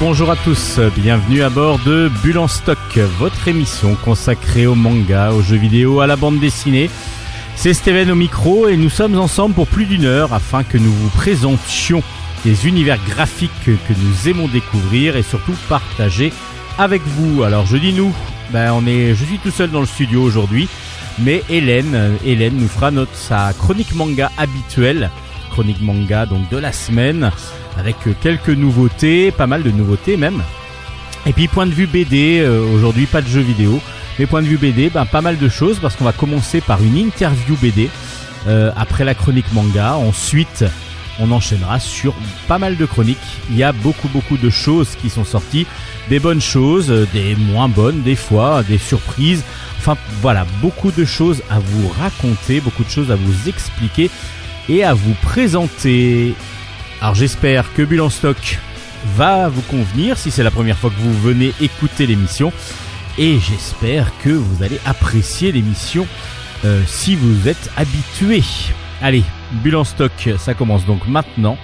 Bonjour à tous, bienvenue à bord de Bulle en stock, votre émission consacrée au manga, aux jeux vidéo, à la bande dessinée. C'est Steven au micro et nous sommes ensemble pour plus d'une heure afin que nous vous présentions les univers graphiques que nous aimons découvrir et surtout partager avec vous. Alors je dis nous, ben on est, je suis tout seul dans le studio aujourd'hui, mais Hélène, Hélène nous fera notre sa chronique manga habituelle, chronique manga donc de la semaine avec quelques nouveautés, pas mal de nouveautés même. Et puis point de vue BD, euh, aujourd'hui pas de jeux vidéo, mais point de vue BD, ben, pas mal de choses parce qu'on va commencer par une interview BD euh, après la chronique manga. Ensuite, on enchaînera sur pas mal de chroniques. Il y a beaucoup beaucoup de choses qui sont sorties, des bonnes choses, des moins bonnes des fois, des surprises. Enfin voilà, beaucoup de choses à vous raconter, beaucoup de choses à vous expliquer et à vous présenter. Alors j'espère que Bulle stock va vous convenir si c'est la première fois que vous venez écouter l'émission. Et j'espère que vous allez apprécier l'émission euh, si vous êtes habitué. Allez, Bulle stock, ça commence donc maintenant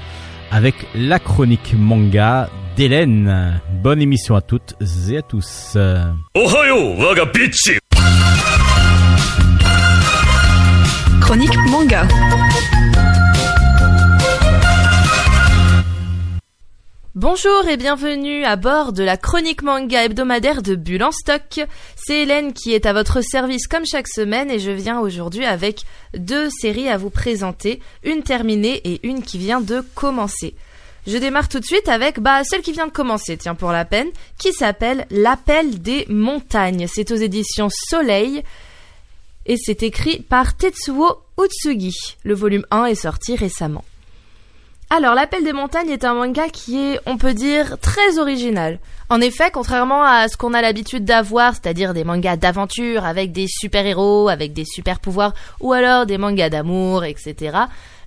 avec la chronique manga d'Hélène. Bonne émission à toutes et à tous. Chronique manga. Bonjour et bienvenue à bord de la chronique manga hebdomadaire de Bulle en stock. C'est Hélène qui est à votre service comme chaque semaine et je viens aujourd'hui avec deux séries à vous présenter, une terminée et une qui vient de commencer. Je démarre tout de suite avec bah, celle qui vient de commencer, tiens pour la peine, qui s'appelle L'appel des montagnes. C'est aux éditions Soleil et c'est écrit par Tetsuo Utsugi. Le volume 1 est sorti récemment. Alors, L'Appel des montagnes est un manga qui est, on peut dire, très original. En effet, contrairement à ce qu'on a l'habitude d'avoir, c'est-à-dire des mangas d'aventure avec des super-héros, avec des super-pouvoirs, ou alors des mangas d'amour, etc.,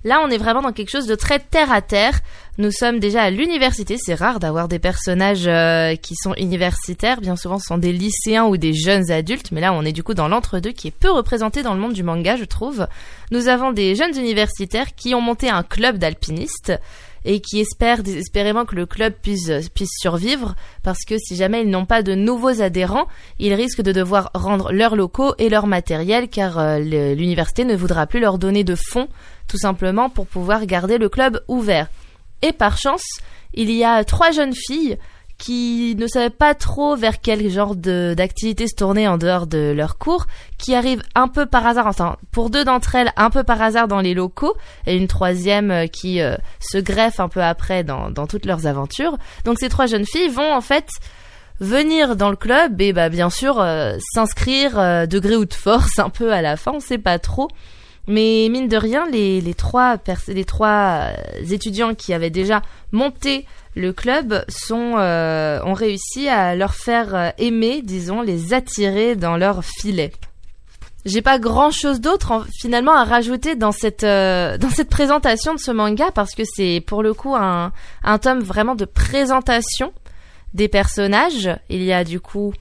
Là, on est vraiment dans quelque chose de très terre à terre. Nous sommes déjà à l'université. C'est rare d'avoir des personnages euh, qui sont universitaires. Bien souvent, ce sont des lycéens ou des jeunes adultes. Mais là, on est du coup dans l'entre-deux qui est peu représenté dans le monde du manga, je trouve. Nous avons des jeunes universitaires qui ont monté un club d'alpinistes et qui espèrent désespérément que le club puisse, survivre parce que si jamais ils n'ont pas de nouveaux adhérents, ils risquent de devoir rendre leurs locaux et leur matériel car euh, l'université ne voudra plus leur donner de fonds tout simplement pour pouvoir garder le club ouvert. Et par chance, il y a trois jeunes filles qui ne savaient pas trop vers quel genre d'activité se tourner en dehors de leur cours, qui arrivent un peu par hasard, enfin pour deux d'entre elles un peu par hasard dans les locaux, et une troisième euh, qui euh, se greffe un peu après dans, dans toutes leurs aventures. Donc ces trois jeunes filles vont en fait venir dans le club et bah bien sûr euh, s'inscrire de gré ou de force un peu à la fin, on sait pas trop. Mais mine de rien, les, les trois, euh, étudiants qui avaient déjà monté le club euh, ont réussi à leur faire euh, aimer, disons, les attirer dans leur filet. J'ai pas grand chose d'autre finalement à rajouter dans cette dans cette présentation de ce manga parce que c'est pour le coup un, un tome vraiment de présentation des personnages. Il y a du coup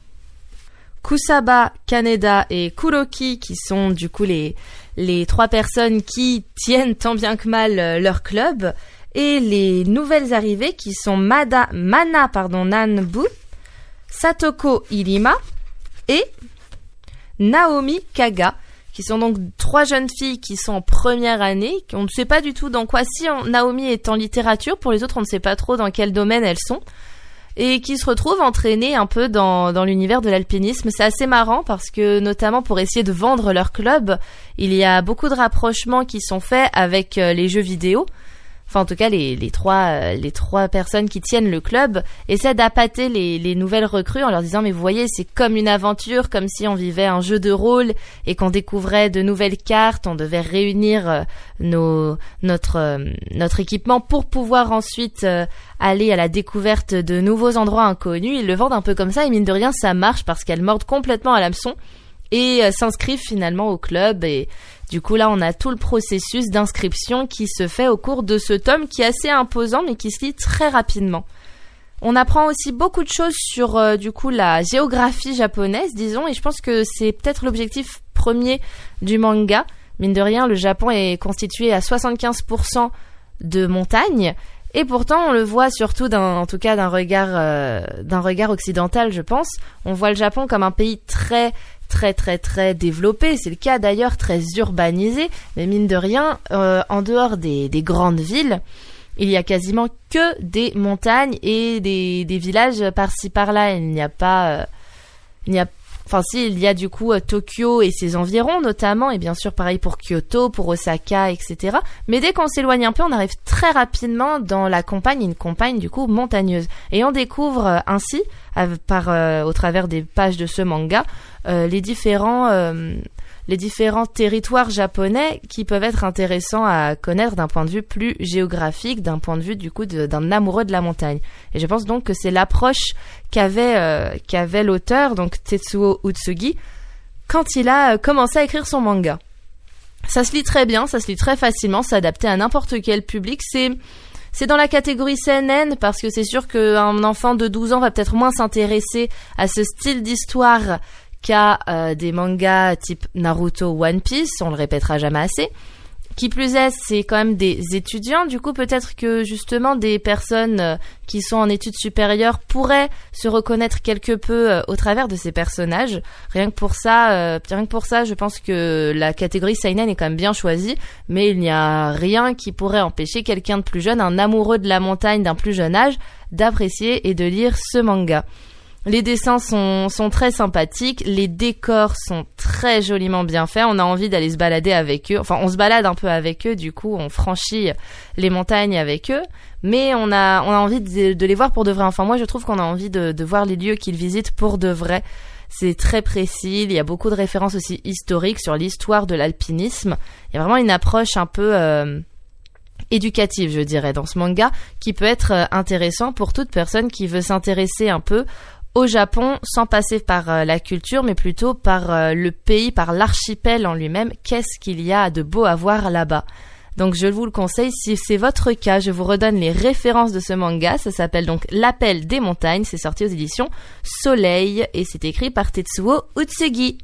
Kusaba, Kaneda et Kuroki qui sont du coup les les trois personnes qui tiennent tant bien que mal euh, leur club et les nouvelles arrivées qui sont Mada, Mana pardon, Nanbu, Satoko Irima et Naomi Kaga, qui sont donc trois jeunes filles qui sont en première année. On ne sait pas du tout dans quoi. Si Naomi est en littérature, pour les autres, on ne sait pas trop dans quel domaine elles sont et qui se retrouvent entraînés un peu dans, l'univers de l'alpinisme. C'est assez marrant parce que notamment pour essayer de vendre leur club, il y a beaucoup de rapprochements qui sont faits avec euh, les jeux vidéo enfin en tout cas les, les trois euh, les trois personnes qui tiennent le club essaient d'appâter les, les nouvelles recrues en leur disant mais vous voyez c'est comme une aventure comme si on vivait un jeu de rôle et qu'on découvrait de nouvelles cartes. On devait réunir euh, euh, notre équipement pour pouvoir ensuite aller à la découverte de nouveaux endroits inconnus. Ils le vendent un peu comme ça et mine de rien ça marche parce qu'elles mordent complètement à l'hameçon et s'inscrivent finalement au club et du coup, là, on a tout le processus d'inscription qui se fait au cours de ce tome qui est assez imposant mais qui se lit très rapidement. On apprend aussi beaucoup de choses sur euh, du coup la géographie japonaise, disons, et je pense que c'est peut-être l'objectif premier du manga. Mine de rien, le Japon est constitué à 75% de montagnes Et pourtant, on le voit surtout en tout cas euh, d'un regard occidental, je pense. On voit le Japon comme un pays très, très, très, très développé. C'est le cas d'ailleurs, très urbanisé. Mais mine de rien, euh, en dehors des, des, grandes villes, il y a quasiment que des montagnes et des, villages par-ci par-là. Il n'y a pas, euh, Enfin, si, il y a du coup euh, Tokyo et ses environs notamment, et bien sûr pareil pour Kyoto, pour Osaka, etc. Mais dès qu'on s'éloigne un peu, on arrive très rapidement dans la campagne, une campagne du coup montagneuse. Et on découvre euh, ainsi, par, euh, au travers des pages de ce manga, les différents les différents territoires japonais qui peuvent être intéressants à connaître d'un point de vue plus géographique, d'un point de vue du coup d'un amoureux de la montagne. Et je pense donc que c'est l'approche qu'avait euh, qu'avait l'auteur, donc Tetsuo Utsugi, quand il a euh, commencé à écrire son manga. Ça se lit très bien, ça se lit très facilement, c'est adapté à n'importe quel public. C'est c'est dans la catégorie CNN parce que c'est sûr qu'un enfant de 12 ans va peut-être moins s'intéresser à ce style d'histoire qu'à euh, des mangas type Naruto, One Piece, on le répétera jamais assez. Qui plus est, c'est quand même des étudiants, du coup peut-être que justement des personnes euh, qui sont en études supérieures pourraient se reconnaître quelque peu euh, au travers de ces personnages. Rien que pour ça, rien que pour ça, je pense que la catégorie seinen est quand même bien choisie, mais il n'y a rien qui pourrait empêcher quelqu'un de plus jeune, un amoureux de la montagne d'un plus jeune âge, d'apprécier et de lire ce manga. Les dessins sont, sont très sympathiques, les décors sont très joliment bien faits, on a envie d'aller se balader avec eux, enfin on se balade un peu avec eux, du coup on franchit les montagnes avec eux, mais on a, on a envie de, les voir pour de vrai, enfin moi je trouve qu'on a envie de, de voir les lieux qu'ils visitent pour de vrai, c'est très précis, il y a beaucoup de références aussi historiques sur l'histoire de l'alpinisme, il y a vraiment une approche un peu... Euh, éducative, je dirais, dans ce manga, qui peut être euh, intéressant pour toute personne qui veut s'intéresser un peu au Japon sans passer par euh, la culture, mais plutôt par euh, le pays, par l'archipel en lui-même. Qu'est-ce qu'il y a de beau à voir là-bas? Donc je vous le conseille si c'est votre cas, je vous redonne les références de ce manga, ça s'appelle donc L'appel des montagnes, c'est sorti aux éditions Soleil et c'est écrit par Tetsuo Utsugi.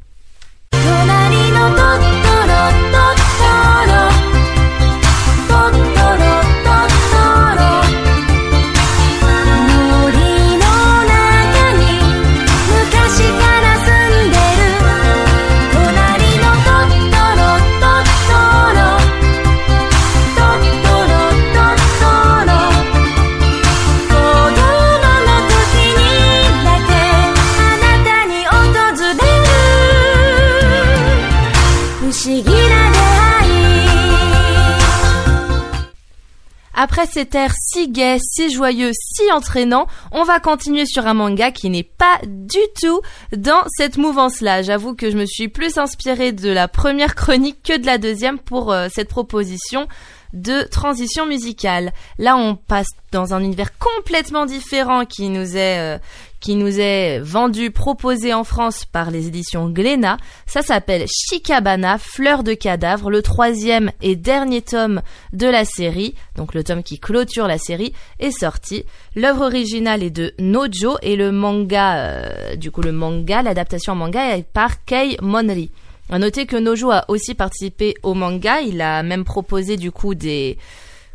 Après cet air si gai, si joyeux, si entraînant, on va continuer sur un manga qui n'est pas du tout dans cette mouvance-là. J'avoue que je me suis plus inspirée de la première chronique que de la deuxième pour euh, cette proposition de transition musicale. Là, on passe dans un univers complètement différent qui nous est euh, qui nous est vendu, proposé en France par les éditions Glénat. Ça s'appelle Chicabana, Fleur de cadavre, le troisième et dernier tome de la série, donc le tome qui clôture la série, est sorti. L'œuvre originale est de Nojo et le manga, euh, du coup le manga, l'adaptation en manga est par Kei Monri. À noter que Nojo a aussi participé au manga, il a même proposé du coup des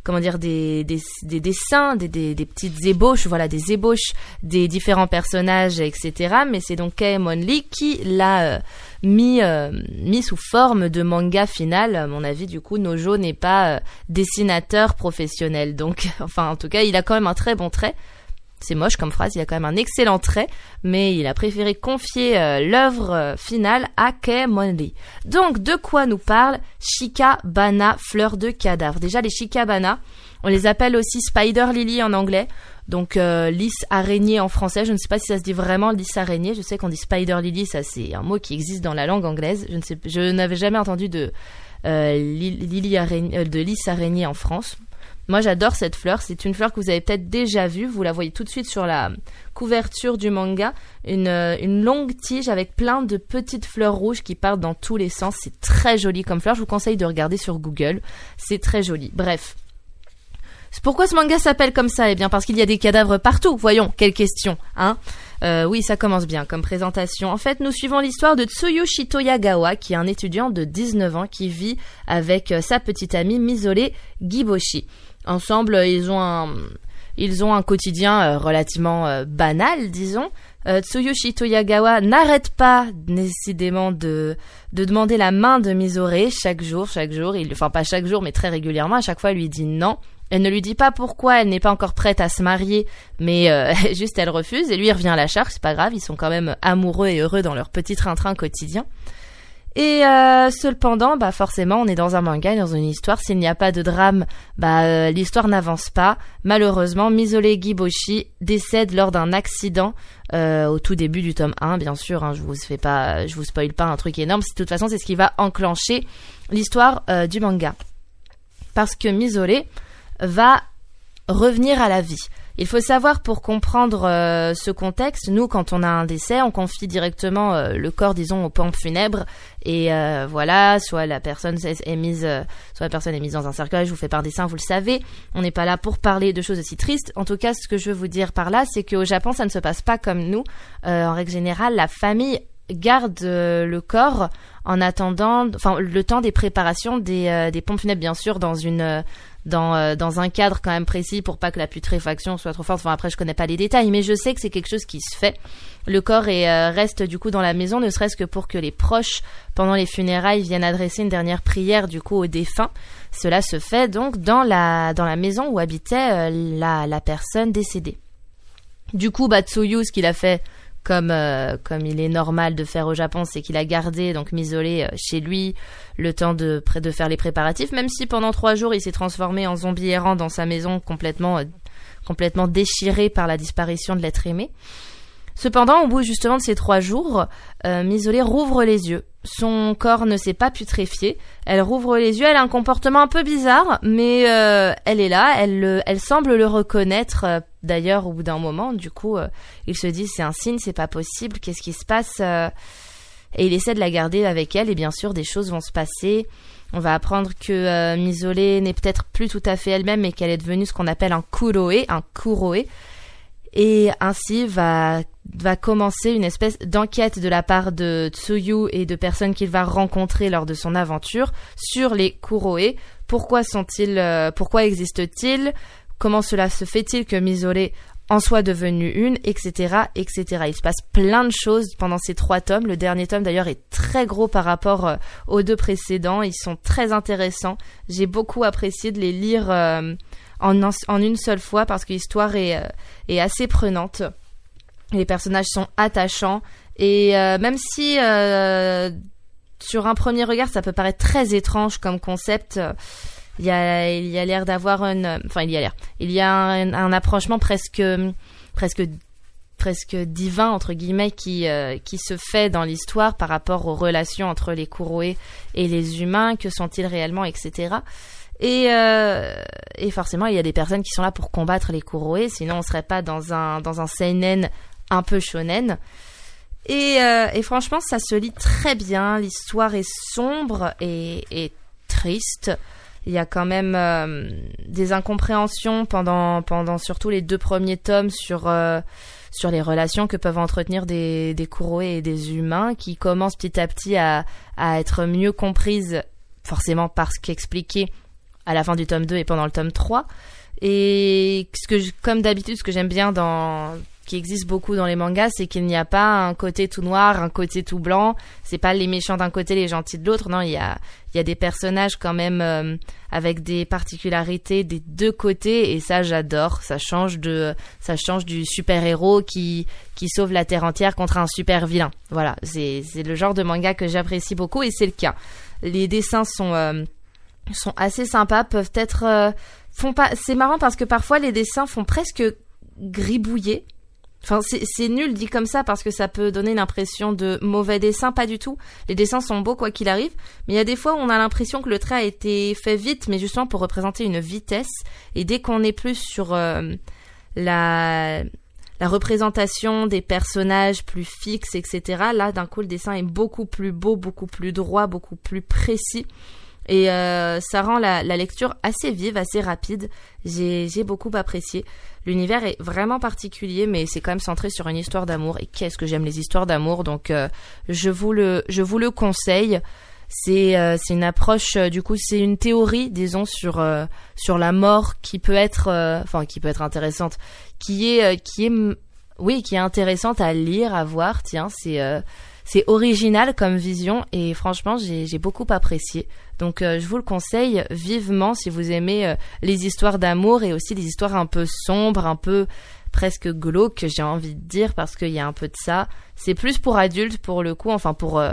comment dire des, des, des dessins, des, des, des, petites ébauches, voilà, des ébauches des différents personnages, etc. Mais c'est donc Kaemon Lee qui l'a euh, mis euh, mis sous forme de manga final. À mon avis, du coup, Nojo n'est pas euh, dessinateur professionnel, donc enfin en tout cas, il a quand même un très bon trait. C'est moche comme phrase, il a quand même un excellent trait, mais il a préféré confier euh, l'œuvre euh, finale à Kei Monli. Donc, de quoi nous parle Shikabana, fleur de cadavre? Déjà, les Shikabana, on les appelle aussi Spider Lily en anglais, donc euh, lys araignée en français. Je ne sais pas si ça se dit vraiment lys araignée. Je sais qu'on dit Spider Lily, ça c'est un mot qui existe dans la langue anglaise. Je ne sais, je n'avais jamais entendu de euh, lily araignée, de lys araignée en France. Moi, j'adore cette fleur. C'est une fleur que vous avez peut-être déjà vue. Vous la voyez tout de suite sur la couverture du manga. Une, euh, une, longue tige avec plein de petites fleurs rouges qui partent dans tous les sens. C'est très joli comme fleur. Je vous conseille de regarder sur Google. C'est très joli. Bref. Pourquoi ce manga s'appelle comme ça? Eh bien, parce qu'il y a des cadavres partout. Voyons, quelle question, hein? Euh, oui, ça commence bien comme présentation. En fait, nous suivons l'histoire de Tsuyoshi Toyagawa, qui est un étudiant de 19 ans qui vit avec euh, sa petite amie Misole Giboshi. Ensemble, ils ont un, ils ont un quotidien relativement banal, disons. Tsuyoshi Toyagawa n'arrête pas décidément de, de demander la main de Misore chaque jour, chaque jour. Il, enfin pas chaque jour, mais très régulièrement. À chaque fois, il lui dit non. Elle ne lui dit pas pourquoi elle n'est pas encore prête à se marier, mais euh, juste elle refuse et lui il revient à la charge, c'est pas grave, ils sont quand même amoureux et heureux dans leur petit train-train quotidien. Et euh, cependant, bah forcément, on est dans un manga, dans une histoire. S'il n'y a pas de drame, bah euh, l'histoire n'avance pas. Malheureusement, Misole Giboshi décède lors d'un accident euh, au tout début du tome 1, bien sûr. Hein, je vous fais pas, je vous spoil pas un truc énorme. De toute façon, c'est ce qui va enclencher l'histoire du manga. Parce que Misole, va revenir à la vie. Il faut savoir pour comprendre euh, ce contexte, nous quand on a un décès, on confie directement euh, le corps, disons, aux pompes funèbres et euh, voilà, soit la personne est mise, soit la personne est mise dans un cercueil. Je vous fais par dessin, vous le savez. On n'est pas là pour parler de choses aussi tristes. En tout cas, ce que je veux vous dire par là, c'est qu'au Japon, ça ne se passe pas comme nous. en règle générale, la famille garde le corps en attendant, enfin le temps des préparations des, pompes funèbres, bien sûr, dans une dans un cadre quand même précis pour pas que la putréfaction soit trop forte. Après je connais pas les détails, mais je sais que c'est quelque chose qui se fait. Le corps euh, reste du coup dans la maison, ne serait-ce que pour que les proches pendant les funérailles viennent adresser une dernière prière du coup aux défunts. Cela se fait donc dans la dans la maison où habitait euh, la, la personne décédée. Du coup, Batsuyu, ce qu'il a fait comme euh, comme il est normal de faire au Japon, c'est qu'il a gardé donc Misolé euh, chez lui le temps de de faire les préparatifs, même si pendant trois jours il s'est transformé en zombie errant dans sa maison complètement euh, complètement déchiré par la disparition de l'être aimé. Cependant, au bout justement de ces trois jours, euh, rouvre les yeux. Son corps ne s'est pas putréfié. Elle rouvre les yeux. Elle a un comportement un peu bizarre, mais euh, elle est là. Elle, semble le reconnaître. Euh, d'ailleurs, au bout d'un moment, du coup, euh, il se dit c'est un signe, c'est pas possible. Qu'est-ce qui se passe Et il essaie de la garder avec elle. Et bien sûr, des choses vont se passer. On va apprendre que Misolé n'est peut-être plus tout à fait elle-même, mais qu'elle est devenue ce qu'on appelle un kuroe, un kuroe et ainsi va va commencer une espèce d'enquête de la part de Tsuyu et de personnes qu'il va rencontrer lors de son aventure sur les Kuroe. Pourquoi sont-ils, euh, pourquoi existent-ils Comment cela se fait-il que Misore en soit devenue une, etc., etc. Il se passe plein de choses pendant ces trois tomes. Le dernier tome d'ailleurs est très gros par rapport euh, aux deux précédents. Ils sont très intéressants. J'ai beaucoup apprécié de les lire. Euh, en, une seule fois parce que l'histoire est, euh, est assez prenante. Les personnages sont attachants et euh, même si euh, sur un premier regard ça peut paraître très étrange comme concept, il y a il y a l'air d'avoir un enfin il y a l'air il y a un, approchement presque presque presque divin entre guillemets qui qui se fait dans l'histoire par rapport aux relations entre les Kuroe et les humains que sont-ils réellement etc et, euh, et forcément, il y a des personnes qui sont là pour combattre les Kuroe, sinon on serait pas dans un, dans un seinen un peu shonen. Et, euh, et franchement, ça se lit très bien. L'histoire est sombre et, et, triste. Il y a quand même euh, des incompréhensions pendant, pendant surtout les deux premiers tomes sur, euh, sur les relations que peuvent entretenir des, des Kuroe et des humains qui commencent petit à petit à, à être mieux comprises, forcément parce qu'expliquées à la fin du tome 2 et pendant le tome 3. Et ce que comme d'habitude, ce que j'aime bien dans qui existe beaucoup dans les mangas, c'est qu'il n'y a pas un côté tout noir, un côté tout blanc. C'est pas les méchants d'un côté, les gentils de l'autre. Non, il y a il y a des personnages quand même euh, avec des particularités des deux côtés et ça j'adore. Ça change de ça change du super héros qui qui sauve la terre entière contre un super vilain. Voilà, c'est c'est le genre de manga que j'apprécie beaucoup et c'est le cas. Les dessins sont euh, sont assez sympas, peuvent être euh, font pas c'est marrant parce que parfois les dessins font presque gribouiller. Enfin, c'est nul dit comme ça parce que ça peut donner l'impression de mauvais dessin, pas du tout. Les dessins sont beaux quoi qu'il arrive, mais il y a des fois où on a l'impression que le trait a été fait vite, mais justement pour représenter une vitesse. Et dès qu'on est plus sur euh, la la représentation des personnages plus fixes, etc. Là, d'un coup, le dessin est beaucoup plus beau, beaucoup plus droit, beaucoup plus précis. Et euh, ça rend la, lecture assez vive, assez rapide. J'ai beaucoup apprécié. L'univers est vraiment particulier, mais c'est quand même centré sur une histoire d'amour. Et qu'est-ce que j'aime les histoires d'amour? Donc, euh, je vous le je vous le conseille. C'est euh, une approche euh, du coup c'est une théorie disons sur euh, sur la mort qui peut être enfin qui peut être intéressante qui est qui est oui qui est intéressante à lire à voir tiens c'est c'est original comme vision et franchement j'ai j'ai beaucoup apprécié donc je vous le conseille vivement si vous aimez les histoires d'amour et aussi les histoires un peu sombres un peu presque glauques j'ai envie de dire parce qu'il y a un peu de ça c'est plus pour adultes pour le coup enfin pour euh,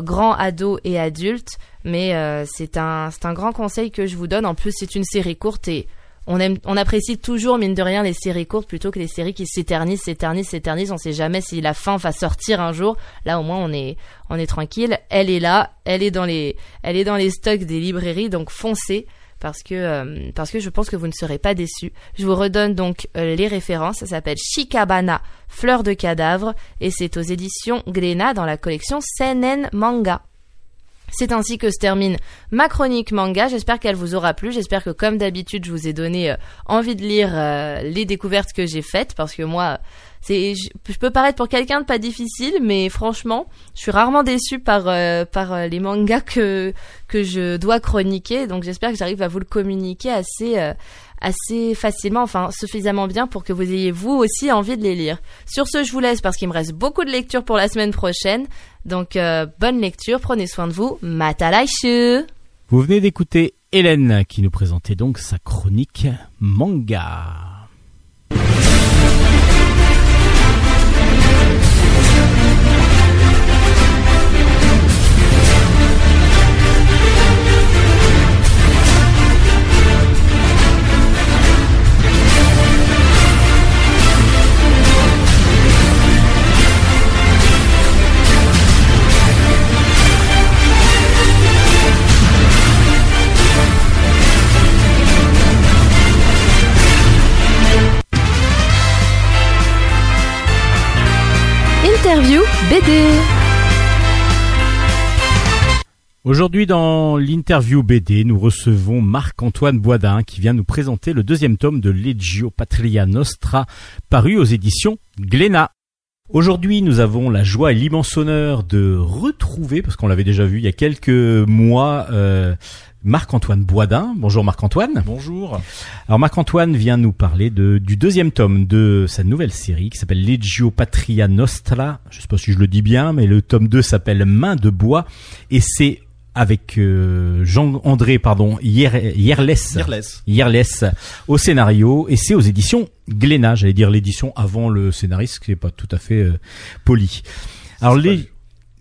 grands ados et adultes, mais euh, c'est un c'est un grand conseil que je vous donne. En plus, c'est une série courte et on aime on apprécie toujours mine de rien les séries courtes plutôt que les séries qui s'éternisent, s'éternisent, s'éternisent. On sait jamais si la fin va sortir un jour. Là, au moins, on est on est tranquille. Elle est là, elle est dans les elle est dans les stocks des librairies, donc foncez parce que euh, parce que je pense que vous ne serez pas déçus. Je vous redonne donc euh, les références. Ça s'appelle Shikabana, fleur de cadavre, et c'est aux éditions Glénat dans la collection Senen Manga. C'est ainsi que se termine ma chronique manga. J'espère qu'elle vous aura plu. J'espère que comme d'habitude, je vous ai donné euh, envie de lire les découvertes que j'ai faites parce que moi, je, peux paraître pour quelqu'un de pas difficile mais franchement je suis rarement déçue par euh, euh, les mangas que je dois chroniquer donc j'espère que j'arrive à vous le communiquer assez euh, assez facilement enfin suffisamment bien pour que vous ayez vous aussi envie de les lire. Sur ce je vous laisse parce qu'il me reste beaucoup de lectures pour la semaine prochaine. Donc bonne lecture prenez soin de vous. Matalaishu. Vous venez d'écouter Hélène qui nous présentait donc sa chronique manga BD. Aujourd'hui dans l'interview BD, nous recevons Marc-Antoine Boisdin qui vient nous présenter le deuxième tome de Legio Patria Nostra paru aux éditions Glénat. Aujourd'hui, nous avons la joie et l'immense honneur de retrouver, parce qu'on l'avait déjà vu il y a quelques mois, euh, Marc-Antoine Boisdin. Bonjour Marc-Antoine. Bonjour. Alors Marc-Antoine vient nous parler de, du deuxième tome de sa nouvelle série qui s'appelle Legio Patria Nostra. Je sais pas si je le dis bien, mais le tome 2 s'appelle Main de bois et c'est avec euh, Jean-André pardon Yerles Yerles au scénario et c'est aux éditions Glénat j'allais dire l'édition avant le scénariste qui n'est pas tout à fait euh, poli alors les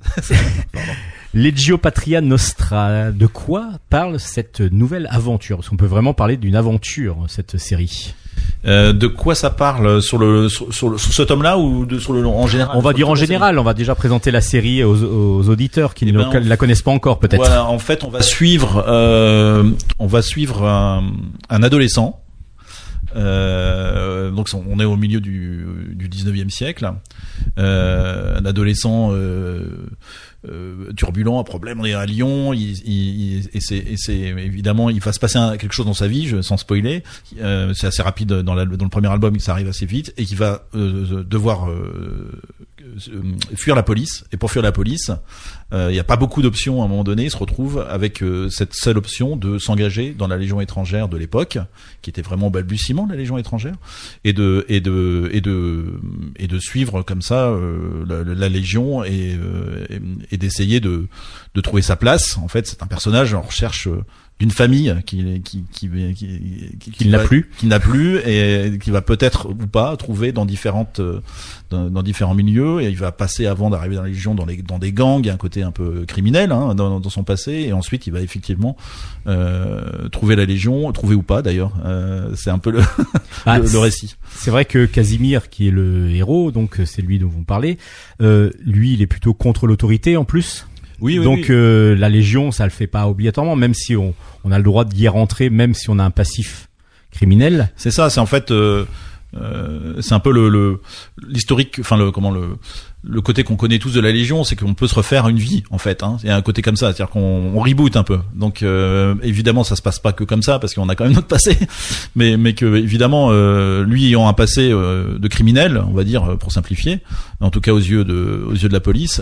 Legio Patria Nostra. De quoi parle cette nouvelle aventure? Parce qu'on peut vraiment parler d'une aventure, cette série. Euh, de quoi ça parle sur le sur, sur, ce tome-là ou de, sur le en général? On va dire en général. On va déjà présenter la série aux, aux auditeurs qui eh ne ben, la connaissent pas encore, peut-être. Voilà, en fait, on va suivre euh, on va suivre un, un adolescent. Euh, donc on est au milieu du, du 19e siècle. Euh, un adolescent euh, euh, turbulent, un problème à Lyon, il, il, et c'est évidemment il va se passer quelque chose dans sa vie, je, sans spoiler. Euh, c'est assez rapide dans, dans, le premier album, ça arrive assez vite et qui va euh, devoir fuir la police. Et pour fuir la police, il n'y a pas beaucoup d'options à un moment donné. Il se retrouve avec cette seule option de s'engager dans la Légion étrangère de l'époque, qui était vraiment balbutiement la Légion étrangère, et de et de et de et de suivre comme ça la, la, Légion et, et d'essayer de, de trouver sa place. En fait, c'est un personnage en recherche euh, d'une famille qui qui qui qui, qui, n'a plus. qui n'a plus et qui va peut-être ou pas trouver dans différentes euh, dans, différents milieux et il va passer avant d'arriver dans la Légion dans les dans des gangs il y a un côté un peu criminel hein, dans, dans, son passé et ensuite il va effectivement euh, trouver la Légion trouver ou pas d'ailleurs euh, c'est un peu le, ah, le, récit. c'est vrai que Casimir qui est le héros donc c'est lui dont vous parlez euh, lui il est plutôt contre l'autorité en plus? Oui, Donc euh, la Légion, ça le fait pas obligatoirement, même si on, on a le droit d'y rentrer, même si on a un passif criminel. C'est ça, c'est en fait, euh, euh, c'est un peu le l'historique, enfin le comment le le côté qu'on connaît tous de la Légion, c'est qu'on peut se refaire une vie en fait. Hein. Il y a un côté comme ça, c'est-à-dire qu'on on reboot un peu. Donc euh, évidemment, ça se passe pas que comme ça parce qu'on a quand même notre passé, mais mais que évidemment, euh, lui ayant un passé euh, de criminel, on va dire pour simplifier, en tout cas aux yeux de aux yeux de la police,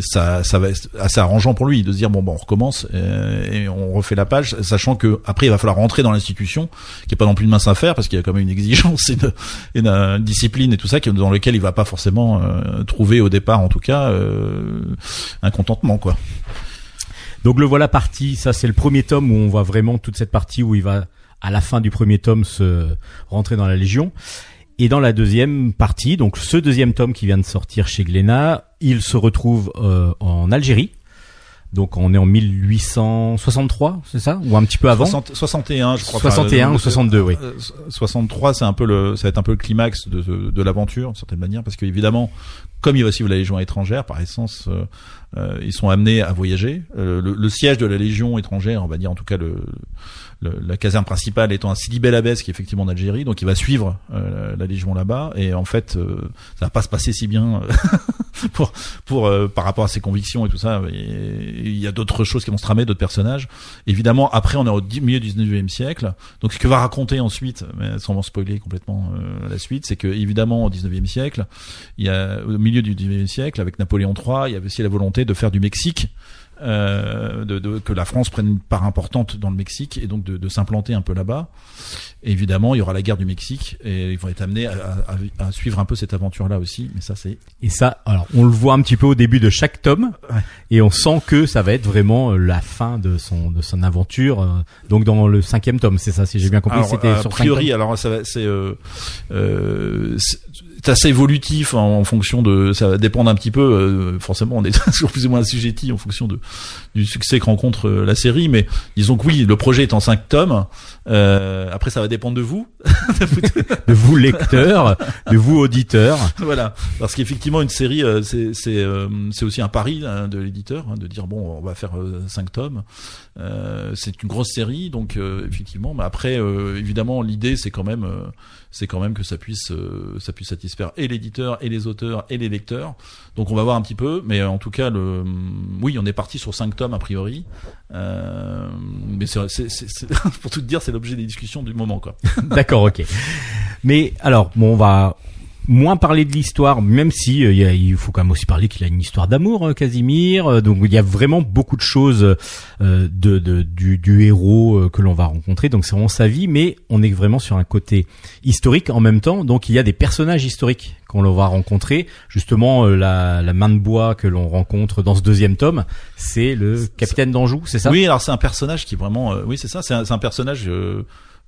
ça ça va être assez arrangeant pour lui de se dire bon bon on recommence et, on refait la page, sachant que après il va falloir rentrer dans l'institution, qui est pas non plus une mince affaire parce qu'il y a quand même une exigence et une, une, discipline et tout ça dans lequel il va pas forcément euh, trouver au départ en tout cas euh, un contentement quoi. Donc le voilà parti, ça c'est le premier tome où on voit vraiment toute cette partie où il va à la fin du premier tome se rentrer dans la Légion. Et dans la deuxième partie, donc ce deuxième tome qui vient de sortir chez Glénat, il se retrouve euh, en Algérie donc on est en 1863, c'est ça? Ou un petit peu avant? 61, je crois. 61 ou 62, oui. 63, c'est un peu le, ça va être un peu le climax de, de, de l'aventure, d'une certaine manière, parce qu'évidemment, comme il va suivre la Légion étrangère, par essence, euh, euh, ils sont amenés à voyager. Euh, le, le, siège de la Légion étrangère, on va dire en tout cas le, la caserne principale étant à Sidi Bel qui est effectivement en Algérie, donc il va suivre euh, la Légion là-bas, et en fait, euh, ça va pas se passer si bien euh, pour pour par rapport à ses convictions et tout ça. Il y a d'autres choses qui vont se tramer, d'autres personnages. Évidemment, après, on est au milieu du 19e siècle, donc ce que va raconter ensuite, mais sans spoiler complètement la suite, c'est que évidemment au 19e siècle, il y a au milieu du 19e siècle, avec Napoléon III, il y avait aussi la volonté de faire du Mexique euh, de, de, que la France prenne une part importante dans le Mexique et donc de, de s'implanter un peu là-bas. Évidemment, il y aura la guerre du Mexique et ils vont être amenés à, à, à suivre un peu cette aventure-là aussi. Mais ça, c'est et ça, alors on le voit un petit peu au début de chaque tome et on sent que ça va être vraiment euh, la fin de son de son aventure. Euh, donc dans le cinquième tome, c'est ça, si j'ai bien compris. C'était a priori, alors ça c'est euh, euh, c'est assez évolutif en, fonction de ça va dépendre un petit peu euh, forcément on est toujours plus ou moins assujetti en fonction de du succès que rencontre euh, la série mais disons que oui le projet est en cinq tomes euh, après ça va dépendre de vous. De vous lecteurs de vous auditeurs voilà. Parce qu'effectivement une série euh, c'est c'est c'est aussi un pari hein, de l'éditeur hein, de dire bon on va faire cinq tomes. C'est une grosse série donc effectivement mais après évidemment l'idée c'est quand même c'est quand même que ça puisse euh, ça puisse satisfaire et l'éditeur et les auteurs et les lecteurs. Donc on va voir un petit peu, mais en tout cas le oui on est parti sur cinq tomes a priori. Euh, mais c'est, pour tout dire c'est l'objet des discussions du moment quoi. D'accord ok. Mais alors bon on va moins parler de l'histoire, même si euh, il faut quand même aussi parler qu'il a une histoire d'amour, euh, Casimir. Euh, donc il y a vraiment beaucoup de choses de, de, du, du, héros que l'on va rencontrer. Donc c'est vraiment sa vie, mais on est vraiment sur un côté historique en même temps. Donc il y a des personnages historiques qu'on va rencontrer. Justement, la, la main de bois que l'on rencontre dans ce deuxième tome, c'est le capitaine d'Anjou, c'est ça? Oui, alors c'est un personnage qui vraiment, oui c'est ça, c'est un, un, personnage.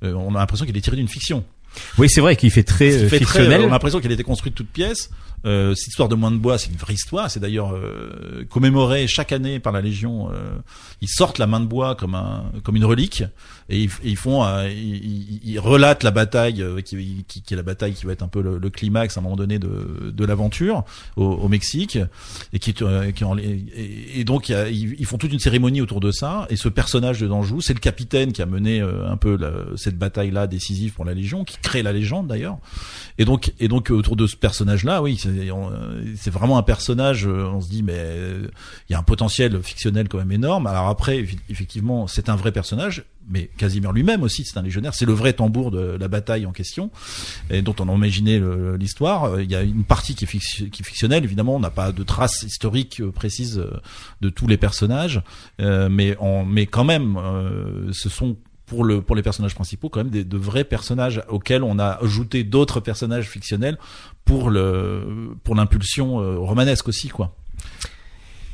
on a l'impression qu'il est tiré d'une fiction. Oui, c'est vrai qu'il fait très euh, fictionnel. on a l'impression qu'il a été construit de toutes pièces. Euh, cette histoire de Moins de Bois, c'est une vraie histoire. C'est d'ailleurs euh, commémoré chaque année par la Légion. Euh, ils sortent la main de bois comme un comme une relique et ils, ils font euh, ils, ils, relatent la bataille euh, qui, qui, qui, est la bataille qui va être un peu le, le climax à un moment donné de, de l'aventure au, au, Mexique et qui, qui et, et, donc ils, font toute une cérémonie autour de ça et ce personnage de Danjou, c'est le capitaine qui a mené un peu la, cette bataille là décisive pour la Légion, qui crée la légende d'ailleurs. Et donc et donc autour de ce personnage là, oui c'est vraiment un personnage, euh, on se dit, mais il y a un potentiel fictionnel quand même énorme. Alors après, effectivement, c'est un vrai personnage, mais Casimir lui-même aussi, c'est un légionnaire, c'est le vrai tambour de la bataille en question, et dont on a imaginé l'histoire. Il y a une partie qui est, fictionnelle, évidemment, on n'a pas de traces historiques euh, précises euh, de tous les personnages, mais, mais quand même, ce sont pour le pour les personnages principaux quand même de vrais personnages auxquels on a ajouté d'autres personnages fictionnels pour le pour l'impulsion euh, romanesque aussi quoi.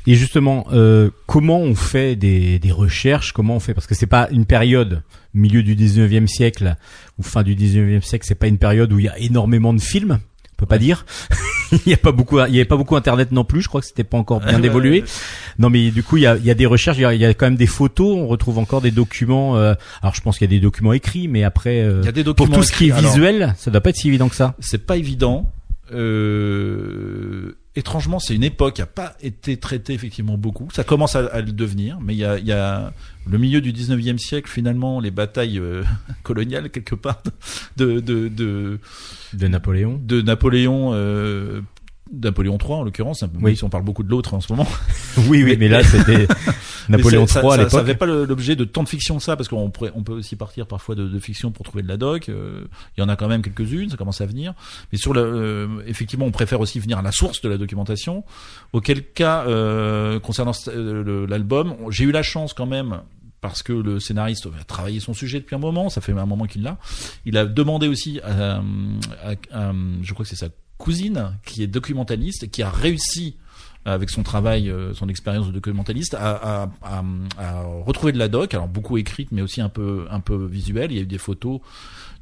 Et justement, euh, comment on fait des, des recherches Comment on fait? Parce que c'est pas une période milieu du 19e siècle ou fin du 19e siècle, c'est pas une période où il y a énormément de films on peut pas dire. il y a pas beaucoup, il y avait pas beaucoup internet non plus. Je crois que c'était pas encore bien évolué. Non, mais du coup, il y a, il y a des recherches, il y, a, quand même des photos. On retrouve encore des documents. Euh, alors, je pense qu'il y a des documents écrits, mais après, euh, il y a des documents pour tout ce qui est visuel, ça doit pas être si évident que ça. C'est pas évident. Euh, étrangement, c'est une époque qui a pas été traitée effectivement beaucoup. Ça commence à, le devenir, mais il y a, y a le milieu du 19e siècle, finalement, les batailles euh, coloniales quelque part de de de, de Napoléon, de Napoléon. Euh, Napoléon III en l'occurrence. Oui. On parle beaucoup de l'autre en ce moment. Oui, oui, mais là c'était Napoléon III à ça- Ça l'époque. n'avait pas l'objet de tant de fiction que ça, parce qu'on on peut aussi partir parfois de, de fiction pour trouver de la doc. euh, Il y en a quand même quelques-unes, ça commence à venir. Mais sur le, euh, effectivement, on préfère aussi venir à la source de la documentation. Auquel cas, euh, concernant euh, l'album, j'ai eu la chance quand même. Parce que le scénariste a travaillé son sujet depuis un moment, ça fait un moment qu'il l'a. Il a demandé aussi à, à- à- je crois que c'est sa cousine, qui est documentaliste, qui a réussi avec son travail, euh, son expérience de documentaliste, à retrouver de la doc, alors beaucoup écrite, mais aussi un peu un peu visuelle. Il y a eu des photos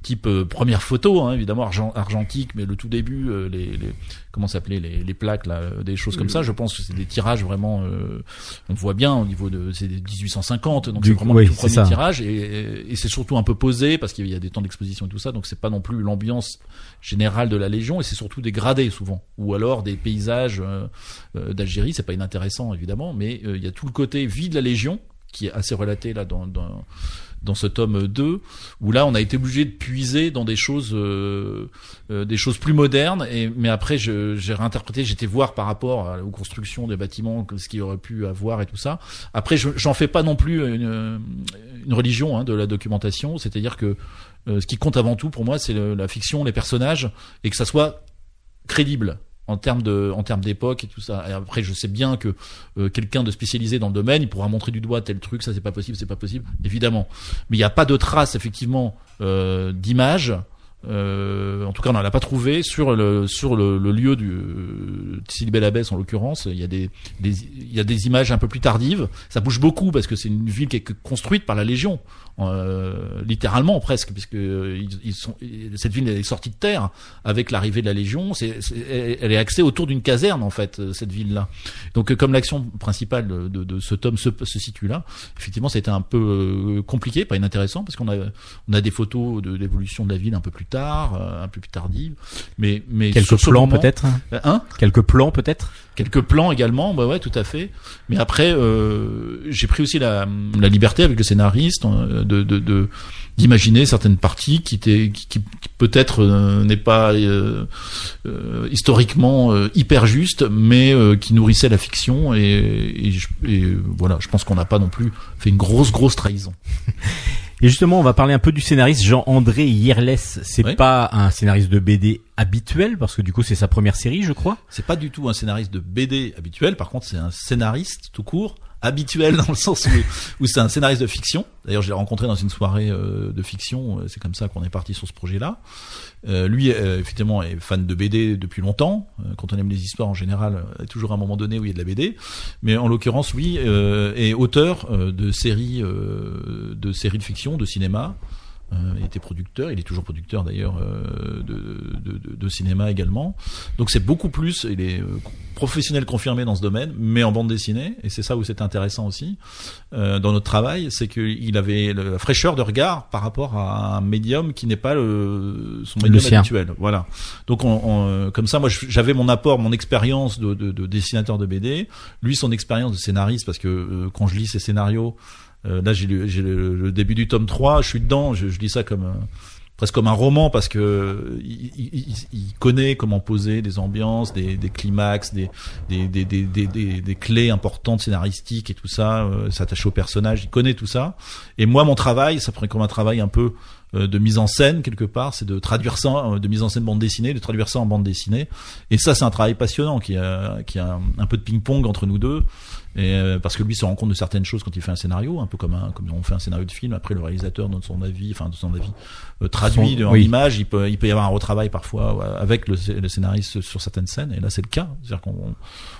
type euh, première photo, hein, évidemment argent, argentique, mais le tout début, euh, les, les comment s'appelait les, les plaques là, euh, des choses comme ça. Je pense que c'est des tirages vraiment, euh, on voit bien au niveau de c'est des 1850, donc c'est vraiment oui, le tout c'est premier ça. tirage et, et c'est surtout un peu posé parce qu'il y a des temps d'exposition et tout ça, donc c'est pas non plus l'ambiance générale de la Légion et c'est surtout des gradés souvent, ou alors des paysages euh, euh, d'Algérie, c'est pas inintéressant évidemment, mais euh, il y a tout le côté vie de la Légion qui est assez relaté là dans, dans dans ce tome 2 où là on a été obligé de puiser dans des choses euh, euh, des choses plus modernes. Et mais après j'ai réinterprété j'étais voir par rapport à- aux constructions des bâtiments ce qu'il aurait pu avoir et tout ça. Après je- j'en fais pas non plus une, une religion hein, de la documentation. C'est-à-dire que euh, ce qui compte avant tout pour moi c'est la fiction les personnages et que ça soit crédible en termes de en termes d'époque et tout ça. Et après je sais bien que euh, quelqu'un de spécialisé dans le domaine il pourra montrer du doigt tel truc ça c'est pas possible c'est pas possible évidemment. Mais il n'y a pas de trace effectivement euh, d'image euh, en tout cas, on n'en a pas trouvé sur le sur le, le lieu du euh, Sidi Bel Abbès en l'occurrence. Il y a des, des il y a des images un peu plus tardives. Ça bouge beaucoup parce que c'est une ville qui est construite par la Légion, euh, littéralement presque, puisque euh, ils, sont cette ville est sortie de terre avec l'arrivée de la Légion. C'est, elle est axée autour d'une caserne en fait euh, cette ville-là. Donc euh, comme l'action principale de, de, de ce tome se, se situe là, effectivement, c'était un peu compliqué, pas inintéressant, parce qu'on a on a des photos de l'évolution de la ville un peu plus tard, euh, un peu plus tardive, mais mais Quelques plans peut-être Hein Quelques plans peut-être Quelques plans également, bah ouais, tout à fait. Mais après, euh, j'ai pris aussi la, la liberté avec le scénariste euh, de de- de- d'imaginer certaines parties qui étaient qui, qui- qui peut-être euh, n'est pas euh, euh, historiquement euh, hyper juste, mais euh, qui nourrissaient la fiction et, et, je- et, euh, voilà, je pense qu'on n'a pas non plus fait une grosse grosse trahison. Et justement, on va parler un peu du scénariste Jean-André Yerles. C'est Oui. pas un scénariste de BD habituel parce que du coup c'est sa première série, je crois. C'est pas du tout un scénariste de BD habituel, par contre c'est un scénariste tout court habituel dans le sens où, où c'est un scénariste de fiction. D'ailleurs, je l'ai rencontré dans une soirée euh, de fiction, euh, c'est comme ça qu'on est parti sur ce projet-là. Euh, lui, euh, effectivement, est fan de BD depuis longtemps. Euh, quand on aime les histoires en général, euh, il y a toujours un moment donné où il y a de la BD. Mais en l'occurrence, lui est auteur de séries, de séries de fiction, de cinéma. Euh, il était producteur, il est toujours producteur d'ailleurs euh, de, de, de- de cinéma également. Donc c'est beaucoup plus, il est euh, professionnel confirmé dans ce domaine, mais en bande dessinée, et c'est ça où c'est intéressant aussi euh, dans notre travail, c'est qu'il avait la fraîcheur de regard par rapport à un médium qui n'est pas le, son médium habituel. Voilà. Donc on, on, euh, comme ça, moi j'avais mon apport, mon expérience de, de, de dessinateur de BD, lui son expérience de scénariste, parce que euh, quand je lis ses scénarios, euh, là, j'ai lu- le, le début du tome 3, je suis dedans, je, je lis ça comme euh, presque comme un roman parce que il, il- il- connaît comment poser des ambiances, des, des climax, des des, des, des, des, clés importantes scénaristiques et tout ça, euh, s'attacher au personnage, il connaît tout ça. Et moi, mon travail, ça prend comme un travail un peu de mise en scène quelque part, c'est de traduire ça, euh, de mise en scène bande dessinée, de traduire ça en bande dessinée. Et ça, c'est un travail passionnant qui a, qui a un, peu de ping-pong entre nous deux. Et euh, parce que lui se rend compte de certaines choses quand il fait un scénario, un peu comme un, comme on fait un scénario de film. Après, le réalisateur donne son avis, enfin de son avis euh, traduit Son- en oui. image. Il peut, il peut y avoir un retravail parfois avec le, scé- le scénariste sur certaines scènes. Et là, c'est le cas. C'est-à-dire qu'on,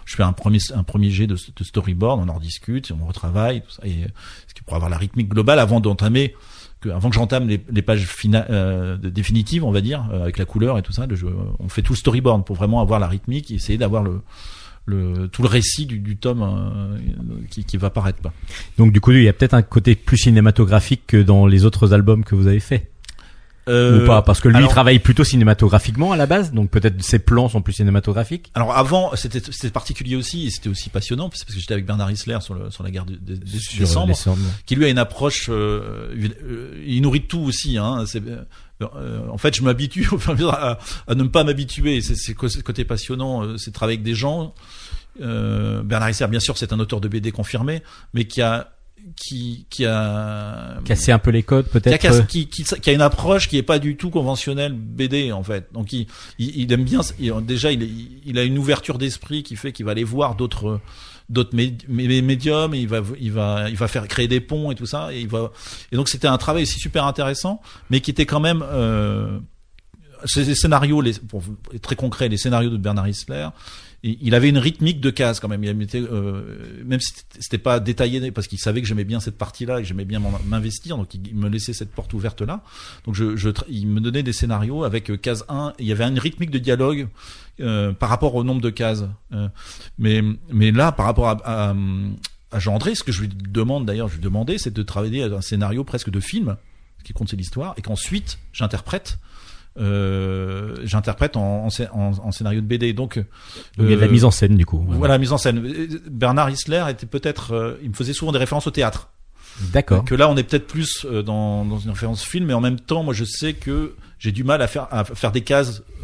je fais un premier, un premier jet de, de storyboard, on en rediscute, on retravaille, tout ça, et euh, ce qui pour avoir la rythmique globale avant d'entamer avant que j'entame les, pages fina- euh, définitives, on va dire, euh, avec la couleur et tout ça, on fait tout le storyboard pour vraiment avoir la rythmique et essayer d'avoir tout le récit du, tome euh, qui, va paraître. Donc du coup, il y a peut-être un côté plus cinématographique que dans les autres albums que vous avez faits. Euh, ou pas Parce que lui, alors- il travaille plutôt cinématographiquement à la base, donc peut-être ses plans sont plus cinématographiques. Alors avant, c'était c'était particulier aussi, et c'était aussi passionnant, c'est parce que j'étais avec Bernard Isler sur, le, sur la guerre de, de- de- Sur décembre, qui lui a une approche, euh, il, euh, il nourrit tout aussi. Hein, c'est, euh, en fait, je m'habitue à à, ne pas m'habituer. C'est c'est co- c'est le côté passionnant, euh, c'est de travailler avec des gens. Euh, Bernard Isler, bien sûr, c'est un auteur de BD confirmé, mais qui a qui qui a Casser un peu les codes, qui a, peut-être. casse- qui, qui, qui a une approche qui est pas du tout conventionnelle BD en fait. Donc il, il, il aime bien il- déjà il, il a une ouverture d'esprit qui fait qu'il va aller voir d'autres d'autres mé- mé- médiums et il va il va il va faire créer des ponts et tout ça et il va et donc c'était un travail aussi super intéressant mais qui était quand même euh, ces scénarios les pour très concret les scénarios de Bernard Isler il avait une rythmique de cases quand même. Il mettait, euh, même si c'était- pas détaillé, parce qu'il savait que j'aimais bien cette partie-là et j'aimais bien m'investir, donc il me laissait cette porte ouverte là. Donc je, je il me donnait des scénarios avec euh, case 1. Il y avait une rythmique de dialogue euh, par rapport au nombre de cases. Euh, mais mais là, par rapport à, à, à Jean André, ce que je lui demande d'ailleurs, je lui demandais, c'est de travailler un scénario presque de film, qui compte c'est l'histoire, et qu'ensuite j'interprète. Euh, j'interprète en, en, en- scénario de BD. Donc, Donc, il y a de la euh, mise en scène du coup. voilà, mise en scène. Bernard Isler était peut-être, euh, il me faisait souvent des références au théâtre. D'accord. Que là, on est peut-être plus euh, dans, dans une référence film, mais en même temps, moi, je sais que j'ai du mal à faire à faire des cases.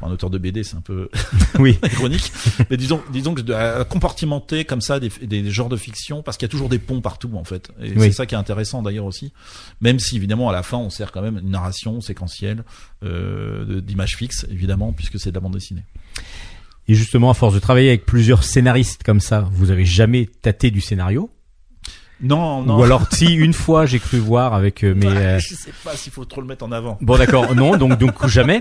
Euh... Pour un auteur de BD, c'est un peu Oui. ironique, mais disons, disons que de, à compartimenter comme ça des, des, des genres de fiction, parce qu'il y a toujours des ponts partout en fait. Et Oui. c'est ça qui est intéressant d'ailleurs aussi, même si évidemment à la fin on sert quand même une narration séquentielle euh, d'images fixes évidemment, puisque c'est de la bande dessinée. Et justement, à force de travailler avec plusieurs scénaristes comme ça, vous avez jamais tâté du scénario? Non, non. Ou alors, si une fois j'ai cru voir avec euh, mes. Euh, Je sais pas s'il faut trop le mettre en avant. Bon d'accord, non, donc donc jamais.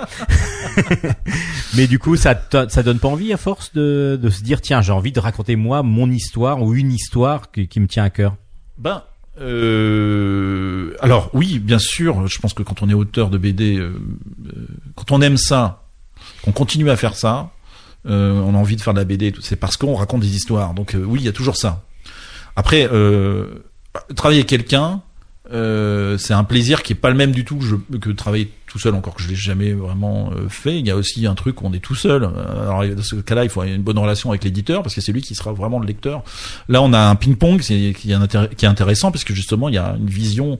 Mais du coup, ça ça donne pas envie à force de de se dire tiens, j'ai envie de raconter moi mon histoire ou une histoire qui, qui me tient à cœur? Ben, euh, alors oui, bien sûr. Je pense que quand on est auteur de BD, euh, euh, quand on aime ça, qu'on continue à faire ça, euh, on a envie de faire de la BD. C'est parce qu'on raconte des histoires. Donc euh, oui, il y a toujours ça. Après, euh, travailler avec quelqu'un, euh, c'est un plaisir qui est pas le même du tout que, travailler tout seul. Encore que je l'ai jamais vraiment euh, fait. Il y a aussi un truc où on est tout seul. Alors dans ce cas-là, il faut une bonne relation avec l'éditeur parce que c'est lui qui sera vraiment le lecteur. Là, on a un ping-pong qui est, intéressant parce que justement, il y a une vision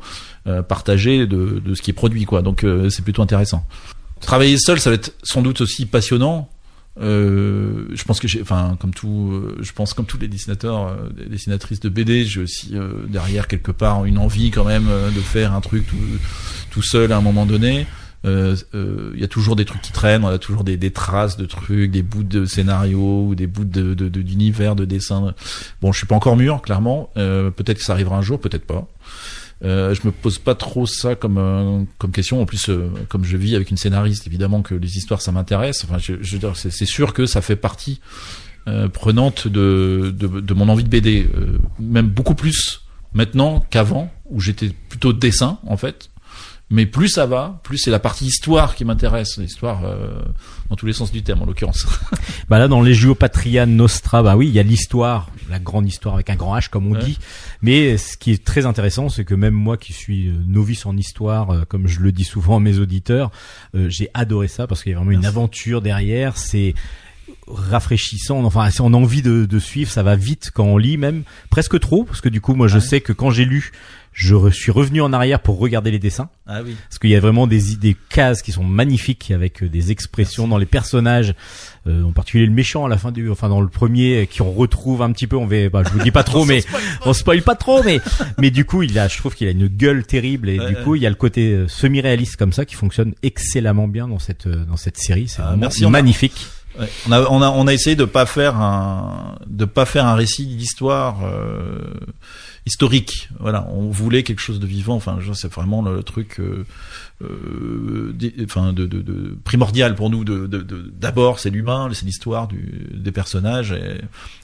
partagée de, ce qui est produit. Donc, c'est plutôt intéressant. Travailler seul, ça va être sans doute aussi passionnant. Euh, je pense que j'ai, enfin, comme tout, euh, je pense comme tous les dessinateurs, euh, des dessinatrices de BD, j'ai aussi euh, derrière quelque part une envie quand même euh, de faire un truc tout, tout seul à un moment donné. Il y a toujours des trucs qui traînent, on a toujours des, des traces de trucs, des bouts de scénario ou des bouts de de- de- d'univers, de, dessin. Bon, je suis pas encore mûr, clairement. Peut-être que ça arrivera un jour, peut-être pas. Euh, je me pose pas trop ça comme euh, comme question. En plus, euh, comme je vis avec une scénariste, évidemment que les histoires ça m'intéresse. Enfin, je, veux dire, c'est sûr que ça fait partie prenante de, de de mon envie de BD, même beaucoup plus maintenant qu'avant où j'étais plutôt dessin en fait. Mais plus ça va, plus c'est la partie histoire qui m'intéresse, l'histoire euh, dans tous les sens du terme en l'occurrence. Bah là, dans les Patria Nostra, bah oui, il y a l'histoire, la grande histoire avec un grand H comme on Ouais. dit. Mais ce qui est très intéressant, c'est que même moi qui suis euh, novice en histoire, euh, comme je le dis souvent à mes auditeurs, euh, j'ai adoré ça parce qu'il y a vraiment une aventure derrière. C'est rafraîchissant. Enfin, on a envie de, de suivre, ça va vite quand on lit, même presque trop, parce que du coup, moi, je Ouais. sais que quand j'ai lu, je re- suis revenu en arrière pour regarder les dessins. Ah oui. Parce qu'il y a vraiment des idées cases qui sont magnifiques avec euh, des expressions dans les personnages, euh, en particulier le méchant à la fin du, enfin dans le premier, euh, qui on retrouve un petit peu. On va, bah, je vous dis pas trop, mais on spoil pas trop, mais mais du coup il a, je trouve qu'il a une gueule terrible et Ouais, du ouais. coup il y a le côté euh, semi-réaliste comme ça qui fonctionne excellemment bien dans cette dans cette série. C'est Ah, merci, magnifique. Ouais. On a, on a, on a essayé de pas faire un, de pas faire un récit d'histoire euh, historique. Voilà, on voulait quelque chose de vivant. Enfin, c'est vraiment le, truc, euh, euh, des- enfin, de, de, de primordial pour nous. De, d'abord, c'est l'humain, c'est l'histoire des personnages et,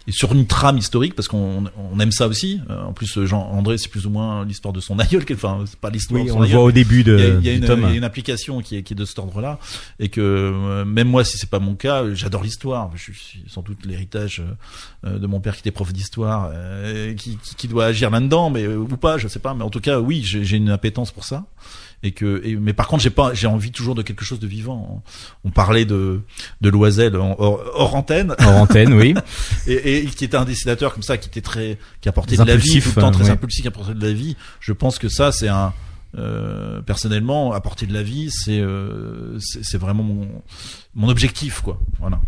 et sur une trame historique parce qu'on on aime ça aussi. Euh, En plus, Jean André, c'est plus ou moins l'histoire de son aïeul. Enfin, c'est pas l'histoire Oui, de son on le voit au début de, il y a, y une, tome. il y a une application qui est, qui est de cet ordre-là et que même moi si c'est pas mon cas j'adore l'histoire je suis sans doute l'héritage de mon père qui était prof d'histoire qui, qui, qui doit agir m'inspire là-dedans, mais ou pas, je sais pas. Mais en tout cas, oui, j'ai une appétence pour ça. Et que et, mais par contre j'ai pas j'ai envie toujours de quelque chose de vivant. On parlait de de Loisel hors, antenne. Hors antenne oui. Et, et, qui était un dessinateur comme ça qui était très qui apportait de la vie tout le temps très impulsif qui apportait de la vie. Je pense que ça c'est un euh, personnellement, apporter de la vie, c'est euh, c'est vraiment mon, mon objectif, quoi. Voilà.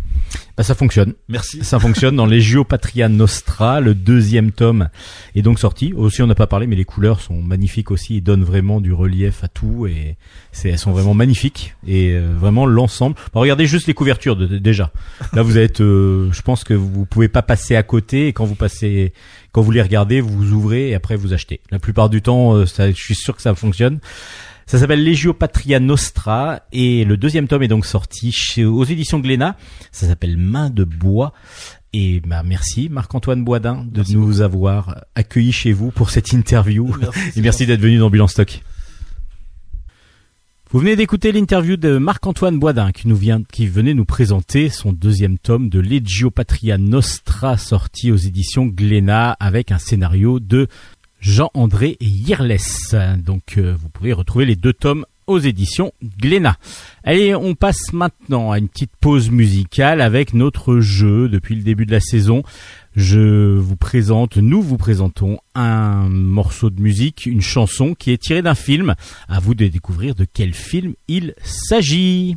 Bah, ça fonctionne. Merci. Ça fonctionne dans les Patria Nostra. Le deuxième tome est donc sorti. Aussi, on n'a pas parlé, mais les couleurs sont magnifiques aussi. Ils donnent vraiment du relief à tout et c'est, elles sont vraiment magnifiques et euh, vraiment l'ensemble. Bah, regardez juste les couvertures déjà. Là, vous êtes, euh, je pense que vous pouvez pas passer à côté. Et quand vous passez, quand vous les regardez, vous ouvrez et après vous achetez. La plupart du temps, euh, ça, je suis sûr que ça fonctionne. Ça s'appelle Legio Patria Nostra et le deuxième tome est donc sorti chez, aux éditions Glénat. Ça s'appelle Main de bois. Et bah, merci Marc-Antoine Boisdin de nous avoir accueillis chez vous pour cette interview. et merci d'être venu dans Bilan Stock. Vous venez d'écouter l'interview de Marc-Antoine Boisdin qui nous vient, qui venait nous présenter son deuxième tome de Legio Patria Nostra sorti aux éditions Glénat avec un scénario de Jean-André Yirles. Donc euh, vous pouvez retrouver les deux tomes aux éditions Glénat. Allez, on passe maintenant à une petite pause musicale avec notre jeu depuis le début de la saison. Je vous présente, nous vous présentons un morceau de musique, une chanson qui est tirée d'un film. À vous de découvrir de quel film il s'agit.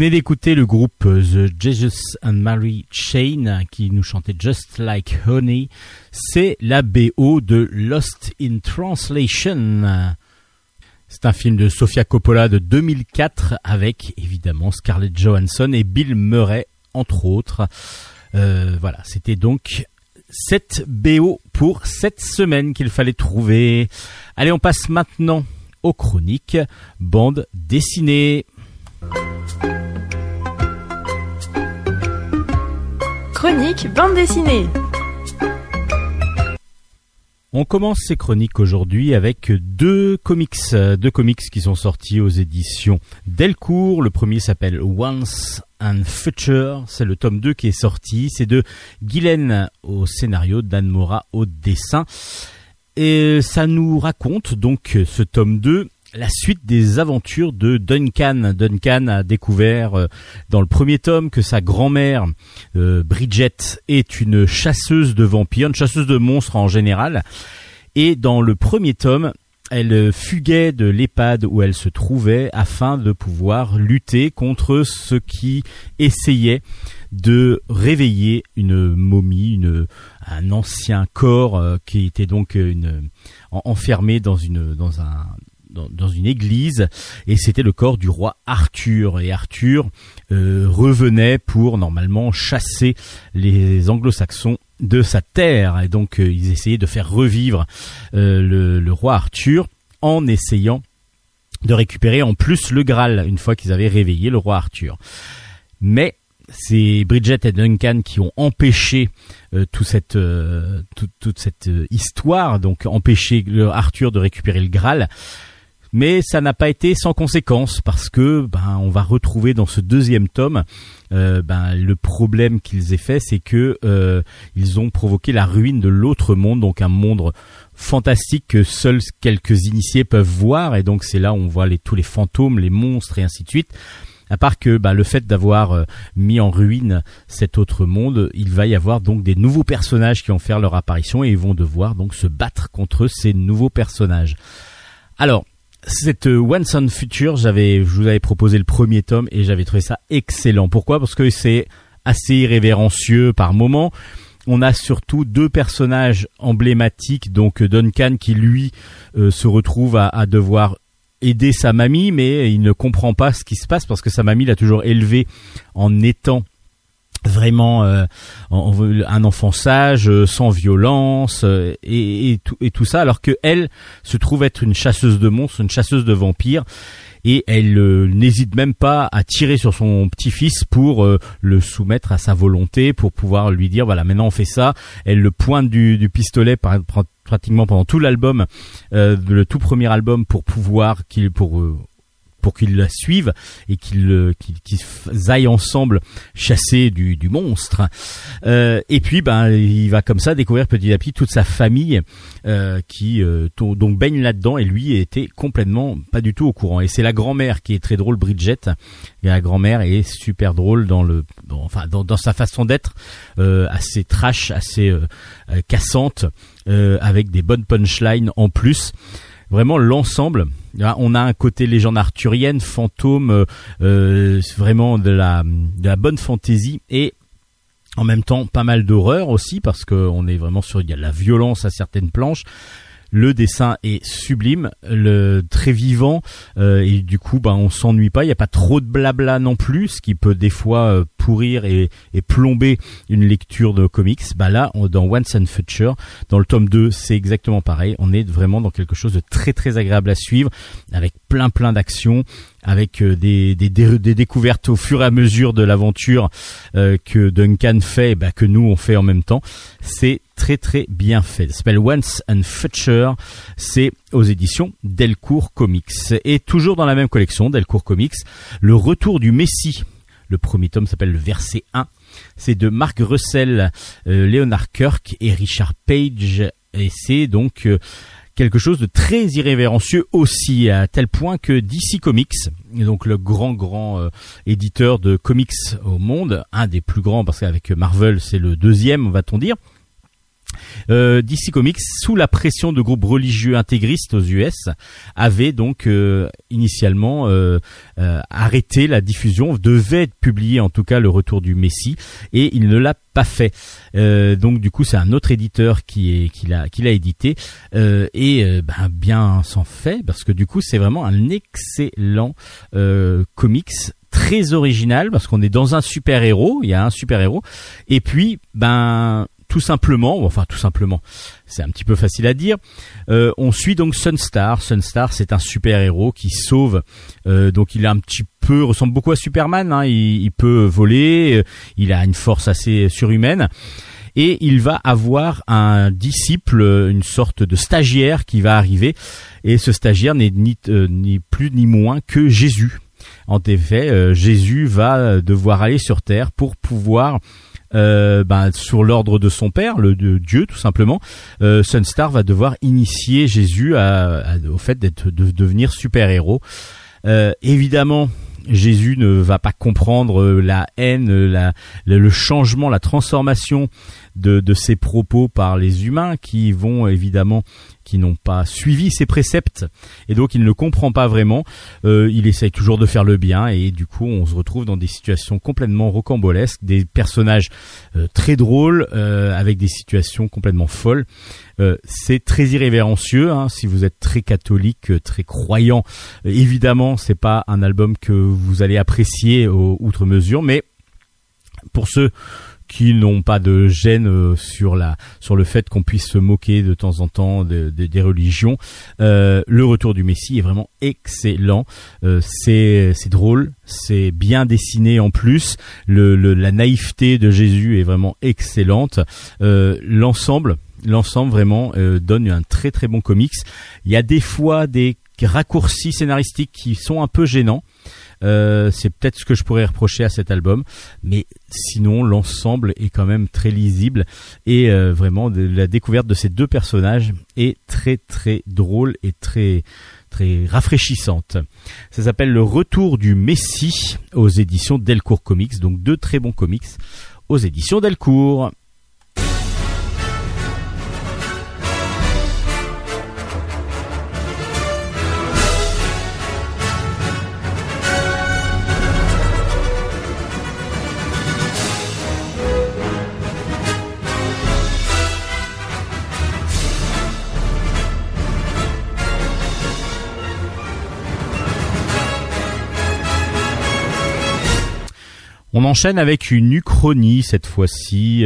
Venez d'écouter le groupe The Jesus and Mary Chain qui nous chantait Just Like Honey. C'est la BO de Lost in Translation. C'est un film de Sofia Coppola de 2004 avec évidemment Scarlett Johansson et Bill Murray entre autres. Euh, voilà, c'était donc cette BO pour cette semaine qu'il fallait trouver. Allez, on passe maintenant aux chroniques bande dessinée. Chronique bande dessinée. On commence ces chroniques aujourd'hui avec deux comics, deux comics qui sont sortis aux éditions Delcourt. Le premier s'appelle Once and Future, c'est le tome 2 qui est sorti, c'est de Guylaine au scénario, Dan Mora au dessin. Et ça nous raconte donc ce tome 2 la suite des aventures de Duncan. Duncan a découvert euh, dans le premier tome que sa grand-mère, euh, Bridget, est une chasseuse de vampires, une chasseuse de monstres en général. Et dans le premier tome, elle fuguait de l'EHPAD où elle se trouvait afin de pouvoir lutter contre ceux qui essayaient de réveiller une momie, une, un ancien corps euh, qui était donc enfermé dans un dans, une église et c'était le corps du roi Arthur. Et Arthur euh, revenait pour normalement chasser les anglo-saxons de sa terre. Et donc euh, ils essayaient de faire revivre euh, le, le, roi Arthur en essayant de récupérer en plus le Graal une fois qu'ils avaient réveillé le roi Arthur. Mais c'est Bridget et Duncan qui ont empêché tout cette, toute cette histoire, donc empêché Arthur de récupérer le Graal mais ça n'a pas été sans conséquence parce que ben on va retrouver dans ce deuxième tome euh, ben le problème qu'ils aient fait c'est que euh, ils ont provoqué la ruine de l'autre monde donc un monde fantastique que seuls quelques initiés peuvent voir et donc c'est là où on voit tous les fantômes les monstres et ainsi de suite à part que ben, le fait d'avoir euh, mis en ruine cet autre monde, il va y avoir donc des nouveaux personnages qui vont faire leur apparition et ils vont devoir donc se battre contre ces nouveaux personnages. Alors, cette euh, One Son Future, j'avais, je vous avais proposé le premier tome et j'avais trouvé ça excellent. Pourquoi? Parce que c'est assez irrévérencieux par moment. On a surtout deux personnages emblématiques, donc Duncan qui lui euh, se retrouve à, devoir aider sa mamie, mais il ne comprend pas ce qui se passe parce que sa mamie l'a toujours élevé en étant vraiment euh, un enfant sage, euh, sans violence euh, et, tout, et tout ça, alors que elle se trouve être une chasseuse de monstres, une chasseuse de vampires, et elle n'hésite même pas à tirer sur son petit-fils pour le soumettre à sa volonté, pour pouvoir lui dire voilà maintenant on fait ça. Elle le pointe du, du pistolet pratiquement pendant tout l'album, le tout premier album pour pouvoir qu'il pour pour qu'ils la suivent et qu'ils euh, aillent ensemble chasser du, du monstre. Euh, et puis, ben, il va comme ça découvrir petit à petit toute sa famille euh, qui donc baigne là-dedans et lui était complètement pas du tout au courant. Et c'est la grand-mère qui est très drôle, Bridget. Et la grand-mère est super drôle dans le, enfin, dans, dans, sa façon d'être, assez trash, assez cassante, avec des bonnes punchlines en plus vraiment l'ensemble. On a un côté légende arthurienne, fantôme, euh, euh, vraiment de la, de la bonne fantaisie et en même temps pas mal d'horreur aussi parce qu'on est vraiment sur il y a de la violence à certaines planches le dessin est sublime, le très vivant euh, et du coup bah on s'ennuie pas. Il n'y a pas trop de blabla non plus, ce qui peut des fois euh, pourrir et, et, plomber une lecture de comics. Bah là dans Once and Future, dans le tome 2, c'est exactement pareil. On est vraiment dans quelque chose de très très agréable à suivre avec plein plein d'actions avec euh, des, des, des, découvertes au fur et à mesure de l'aventure euh, que Duncan fait, bah, que nous on fait en même temps. C'est très très bien fait. Ça s'appelle Once and Future. C'est aux éditions Delcourt Comics. Et toujours dans la même collection, Delcourt Comics, Le Retour du Messie. Le premier tome s'appelle le verset 1. C'est de Mark Russell, euh, Leonard Kirk et Richard Page. Et c'est donc quelque chose de très irrévérencieux aussi, à tel point que DC Comics, donc le grand grand euh, éditeur de comics au monde, un des plus grands parce qu'avec Marvel c'est le deuxième, va-t-on dire, euh, DC Comics, sous la pression de groupes religieux intégristes aux US, avait donc euh, initialement euh, arrêté la diffusion, devait être publié en tout cas le retour du Messie, et il ne l'a pas fait. donc du coup, c'est un autre éditeur qui est qui l'a qui l'a édité et ben, bien s'en fait parce que du coup, c'est vraiment un excellent comics très original parce qu'on est dans un super héros, il y a un super héros et puis ben tout simplement, enfin tout simplement, c'est un petit peu facile à dire. Euh, on suit donc Sunstar. Sunstar, c'est un super héros qui sauve. Euh, donc il a un petit peu ressemble beaucoup à Superman. Hein. Il, il, peut voler. Il a une force assez surhumaine. Et il va avoir un disciple, une sorte de stagiaire qui va arriver. Et ce stagiaire n'est ni, ni plus ni moins que Jésus. En effet, Jésus va devoir aller sur Terre pour pouvoir euh, ben, sur l'ordre de son père, le de Dieu tout simplement, euh, Sunstar va devoir initier Jésus au fait d'être de devenir super héros. Euh, évidemment, Jésus ne va pas comprendre la haine, la, le changement, la transformation de, de ses propos par les humains qui vont évidemment qui n'ont pas suivi ses préceptes et donc il ne comprend pas vraiment. Euh, il essaye toujours de faire le bien et du coup on se retrouve dans des situations complètement rocambolesques, des personnages euh, très drôles euh, avec des situations complètement folles. c'est très irrévérencieux. Hein, si vous êtes très catholique, très croyant, évidemment c'est pas un album que vous allez apprécier outre mesure, mais pour ceux qui n'ont pas de gêne euh, sur la sur le fait qu'on puisse se moquer de temps en temps des religions. Euh, le retour du Messie est vraiment excellent. Euh, c'est c'est drôle, c'est bien dessiné en plus. Le, la naïveté de Jésus est vraiment excellente. l'ensemble l'ensemble vraiment donne un très très bon comics. Il y a des fois des raccourcis scénaristiques qui sont un peu gênants. Euh, c'est peut-être ce que je pourrais reprocher à cet album, mais sinon l'ensemble est quand même très lisible et euh, vraiment la découverte de ces deux personnages est très très drôle et très très rafraîchissante. Ça s'appelle Le Retour du Messie aux éditions Delcourt Comics, donc deux très bons comics aux éditions Delcourt. On enchaîne avec une uchronie cette fois-ci,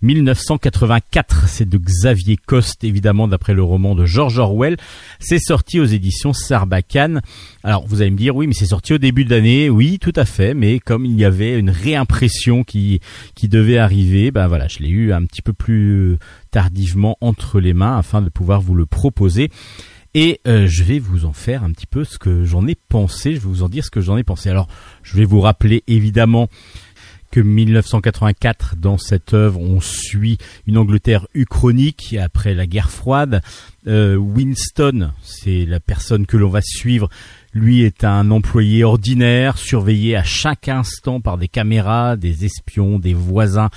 1984. Euh, c'est de Xavier Coste, évidemment d'après le roman de George Orwell. C'est sorti aux éditions Sarbacane. Alors vous allez me dire, oui, mais c'est sorti au début de l'année. Oui, tout à fait. Mais comme il y avait une réimpression qui qui devait arriver, ben voilà, je l'ai eu un petit peu plus tardivement entre les mains afin de pouvoir vous le proposer. Et euh, je vais vous en faire un petit peu ce que j'en ai pensé, je vais vous en dire ce que j'en ai pensé. Alors, je vais vous rappeler évidemment que 1984, dans cette œuvre, on suit une Angleterre uchronique après la guerre froide. Euh, Winston, c'est la personne que l'on va suivre. Lui est un employé ordinaire, surveillé à chaque instant par des caméras, des espions, des voisins,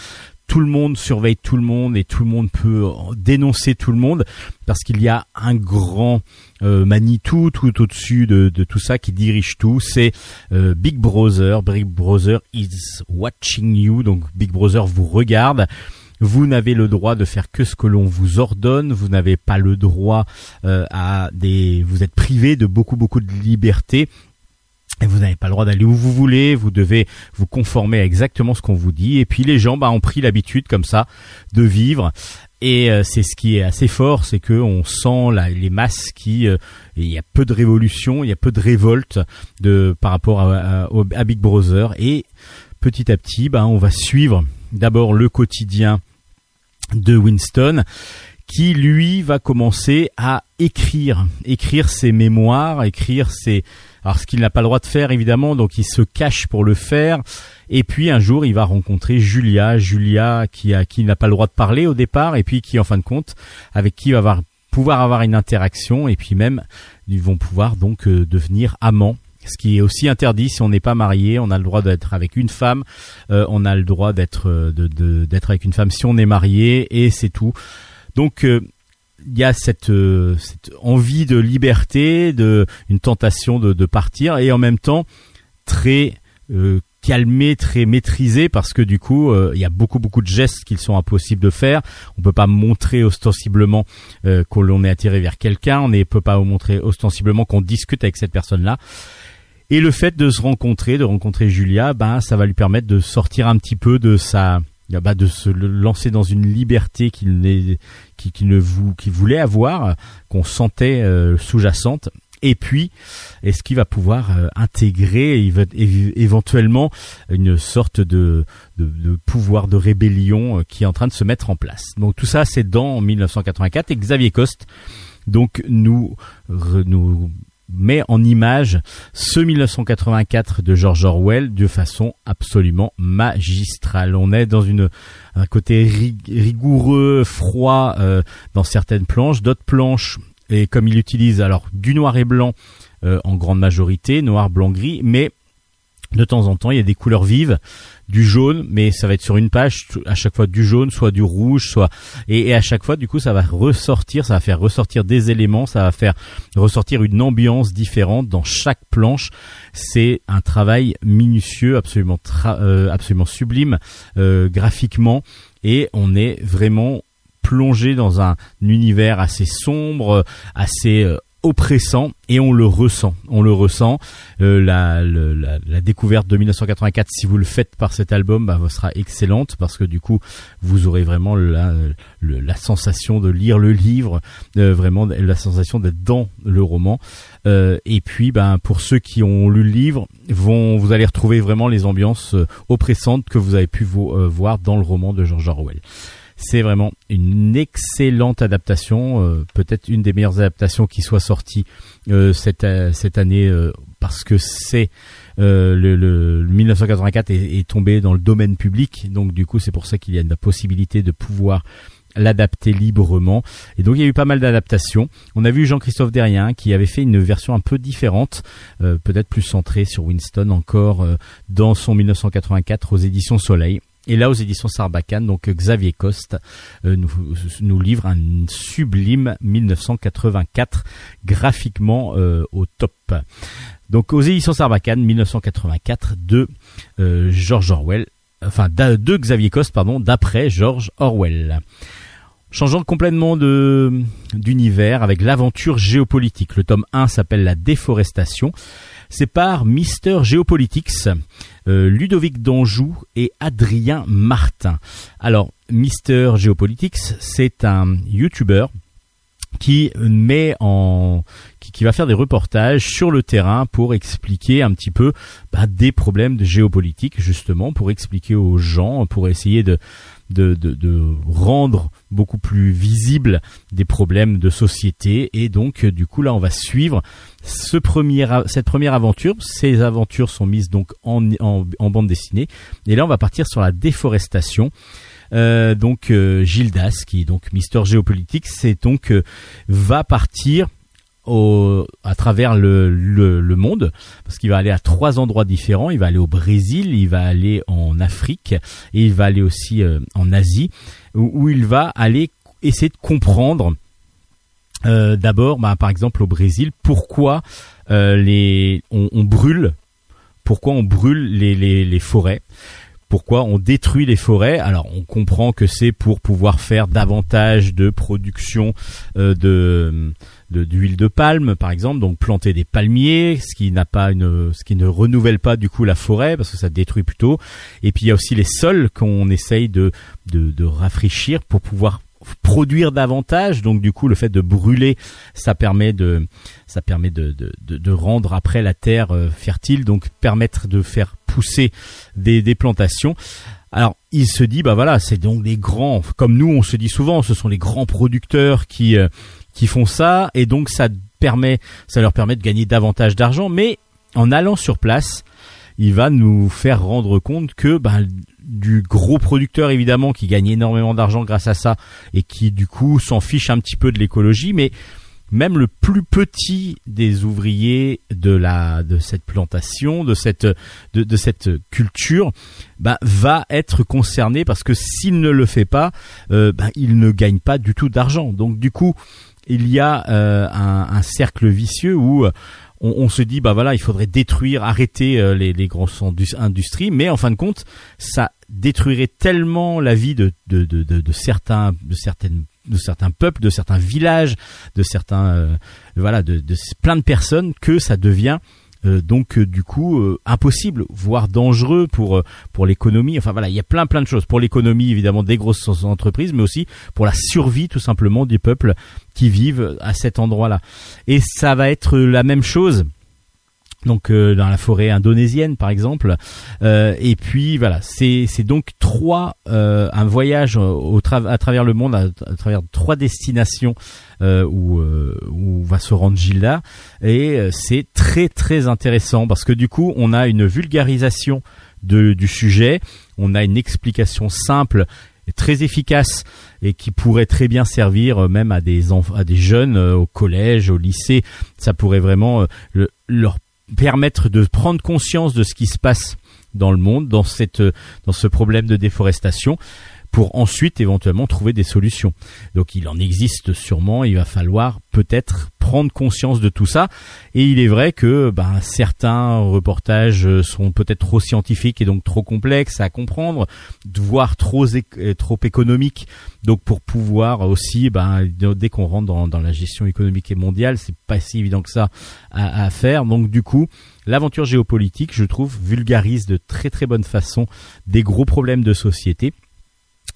tout le monde surveille tout le monde et tout le monde peut dénoncer tout le monde parce qu'il y a un grand euh, Manitou tout au-dessus de, tout ça qui dirige tout. C'est euh, Big Brother. Big Brother is watching you. Donc Big Brother vous regarde. Vous n'avez le droit de faire que ce que l'on vous ordonne. Vous n'avez pas le droit euh, à des. Vous êtes privé de beaucoup beaucoup de liberté et vous n'avez pas le droit d'aller où vous voulez, vous devez vous conformer à exactement ce qu'on vous dit. Et puis les gens bah, ont pris l'habitude comme ça de vivre. Et euh, c'est ce qui est assez fort, c'est que on sent les masses qui, euh, il y a peu de révolution, il y a peu de révolte de par rapport à, Big Brother. Et petit à petit, bah, on va suivre d'abord le quotidien de Winston qui lui va commencer à écrire, écrire ses mémoires, écrire ses alors ce qu'il n'a pas le droit de faire évidemment, donc il se cache pour le faire. Et puis un jour, il va rencontrer Julia, Julia qui a qui n'a pas le droit de parler au départ, et puis qui en fin de compte, avec qui il va pouvoir avoir une interaction, et puis même ils vont pouvoir donc euh, devenir amants ce qui est aussi interdit si on n'est pas marié. On a le droit d'être avec une femme, euh, on a le droit d'être euh, d'être avec une femme si on est marié, et c'est tout. Donc il y a cette, euh, cette, envie de liberté, de une tentation de, de, partir, et en même temps très euh, calmé, très maîtrisé, parce que du coup, euh, il y a beaucoup beaucoup de gestes qui sont impossibles de faire. On peut pas montrer ostensiblement euh, qu'on est attiré vers quelqu'un, on ne peut pas montrer ostensiblement qu'on discute avec cette personne-là. Et le fait de se rencontrer, de rencontrer Julia, ben ça va lui permettre de sortir un petit peu de sa bah, de se lancer dans une liberté qu'il qui, qui ne vous qui voulait avoir, qu'on sentait sous-jacente. Et puis, est-ce qu'il va pouvoir euh, intégrer éventuellement une sorte de, de, pouvoir de rébellion euh, qui est en train de se mettre en place? Donc tout ça, c'est dans 1984 et Xavier Coste donc nous nous met en image ce 1984 de George Orwell de façon absolument magistrale. On est dans un côté rigoureux, froid euh, dans certaines planches, d'autres planches et comme il utilise alors du noir et blanc euh, en grande majorité, noir, blanc, gris, mais de temps en temps il y a des couleurs vives, du jaune, mais ça va être sur une page à chaque fois du jaune, soit du rouge, soit et, à chaque fois du coup ça va ressortir, ça va faire ressortir des éléments, ça va faire ressortir une ambiance différente dans chaque planche. C'est un travail minutieux, absolument euh, absolument sublime euh, graphiquement et on est vraiment plongé dans un univers assez sombre, assez euh, oppressant et on le ressent. On le ressent. Euh, la, la, découverte de 1984, si vous le faites par cet album, bah, sera excellente parce que du coup, vous aurez vraiment la, la sensation de lire le livre, euh, vraiment la sensation d'être dans le roman. et puis, ben, pour ceux qui ont lu le livre, vont, vous allez retrouver vraiment les ambiances oppressantes que vous avez pu voir dans le roman de George Orwell. C'est vraiment une excellente adaptation, euh, peut-être une des meilleures adaptations qui soit sortie euh, cette, euh, cette année parce que c'est le, 1984 est, tombé dans le domaine public, donc du coup c'est pour ça qu'il y a la possibilité de pouvoir l'adapter librement. Et donc il y a eu pas mal d'adaptations. On a vu Jean-Christophe Derrien qui avait fait une version un peu différente, peut-être plus centrée sur Winston encore dans son 1984 aux éditions Soleil. Et là, aux éditions Sarbacane, donc Xavier Coste euh, nous, livre un sublime 1984 graphiquement euh, au top. Donc aux éditions Sarbacane, 1984 de euh, George Orwell, enfin de Xavier Coste, pardon, d'après George Orwell. Changeant complètement de d'univers avec l'aventure géopolitique. Le tome 1 s'appelle La déforestation. C'est par Mister Geopolitics, euh, Ludovic Danjou et Adrien Martin. Alors, Mister Geopolitics, c'est un YouTuber qui met en qui, va faire des reportages sur le terrain pour expliquer un petit peu bah, des problèmes de géopolitique justement pour expliquer aux gens pour essayer de de, de, rendre beaucoup plus visible des problèmes de société. Et donc du coup là on va suivre ce premier, cette première aventure. Ces aventures sont mises donc en, en, bande dessinée. Et là on va partir sur la déforestation. Euh, donc euh, Gildas qui est donc Mister Géopolitique c'est donc euh, va partir à travers le, le, monde, parce qu'il va aller à trois endroits différents. Il va aller au Brésil, il va aller en Afrique et il va aller aussi euh, en Asie, où, il va aller essayer de comprendre. Euh, D'abord, bah, par exemple au Brésil, pourquoi euh, les on, brûle, pourquoi on brûle les, les, forêts pourquoi on détruit les forêts. Alors on comprend que c'est pour pouvoir faire davantage de production de d'huile de, palme par exemple donc planter des palmiers ce qui n'a pas une ce qui ne renouvelle pas du coup la forêt parce que ça détruit plutôt. Et puis il y a aussi les sols qu'on essaye de, de, de rafraîchir pour pouvoir produire davantage. Donc du coup le fait de brûler ça permet de ça permet de, de, de rendre après la terre euh, fertile donc permettre de faire pousser des, des plantations. Alors, il se dit, bah voilà, c'est donc les grands, comme nous, on se dit souvent, ce sont les grands producteurs qui euh, qui font ça et donc ça permet, ça leur permet de gagner davantage d'argent. Mais en allant sur place, il va nous faire rendre compte que ben, du gros producteur évidemment qui gagne énormément d'argent grâce à ça et qui du coup s'en fiche un petit peu de l'écologie, mais même le plus petit des ouvriers de la de cette plantation, de cette de, de cette culture, ben, va être concerné parce que s'il ne le fait pas, euh, ben, il ne gagne pas du tout d'argent. Donc du coup, il y a euh, un, cercle vicieux où euh, on, se dit bah voilà il faudrait détruire arrêter euh, les, les grosses industries. Mais en fin de compte ça détruirait tellement la vie de, de, de, de, certains de certaines de certains peuples de certains villages de certains voilà de, de plein de personnes que ça devient donc du coup impossible, voire dangereux pour pour l'économie. Enfin voilà, il y a plein plein de choses pour l'économie évidemment des grosses entreprises, mais aussi pour la survie tout simplement du peuple qui vivent à cet endroit-là. Et ça va être la même chose donc euh, dans la forêt indonésienne par exemple. Euh, et puis voilà c'est c'est donc trois euh, un voyage au à travers le monde à, travers trois destinations où où va se rendre Gilda. Et c'est très très intéressant parce que du coup on a une vulgarisation de, du sujet. On a une explication simple très efficace et qui pourrait très bien servir même à des à des jeunes au collège au lycée. Ça pourrait vraiment leur permettre de prendre conscience de ce qui se passe dans le monde, dans cette, dans ce problème de déforestation, pour ensuite éventuellement trouver des solutions. Donc il en existe sûrement, il va falloir peut-être prendre conscience de tout ça. Et il est vrai que ben, certains reportages sont peut-être trop scientifiques et donc trop complexes à comprendre, voire trop, trop économiques. Donc pour pouvoir aussi, ben, dès qu'on rentre dans, dans, la gestion économique et mondiale, c'est pas si évident que ça à, à faire. Donc du coup, l'aventure géopolitique, je trouve, vulgarise de très très bonne façon des gros problèmes de société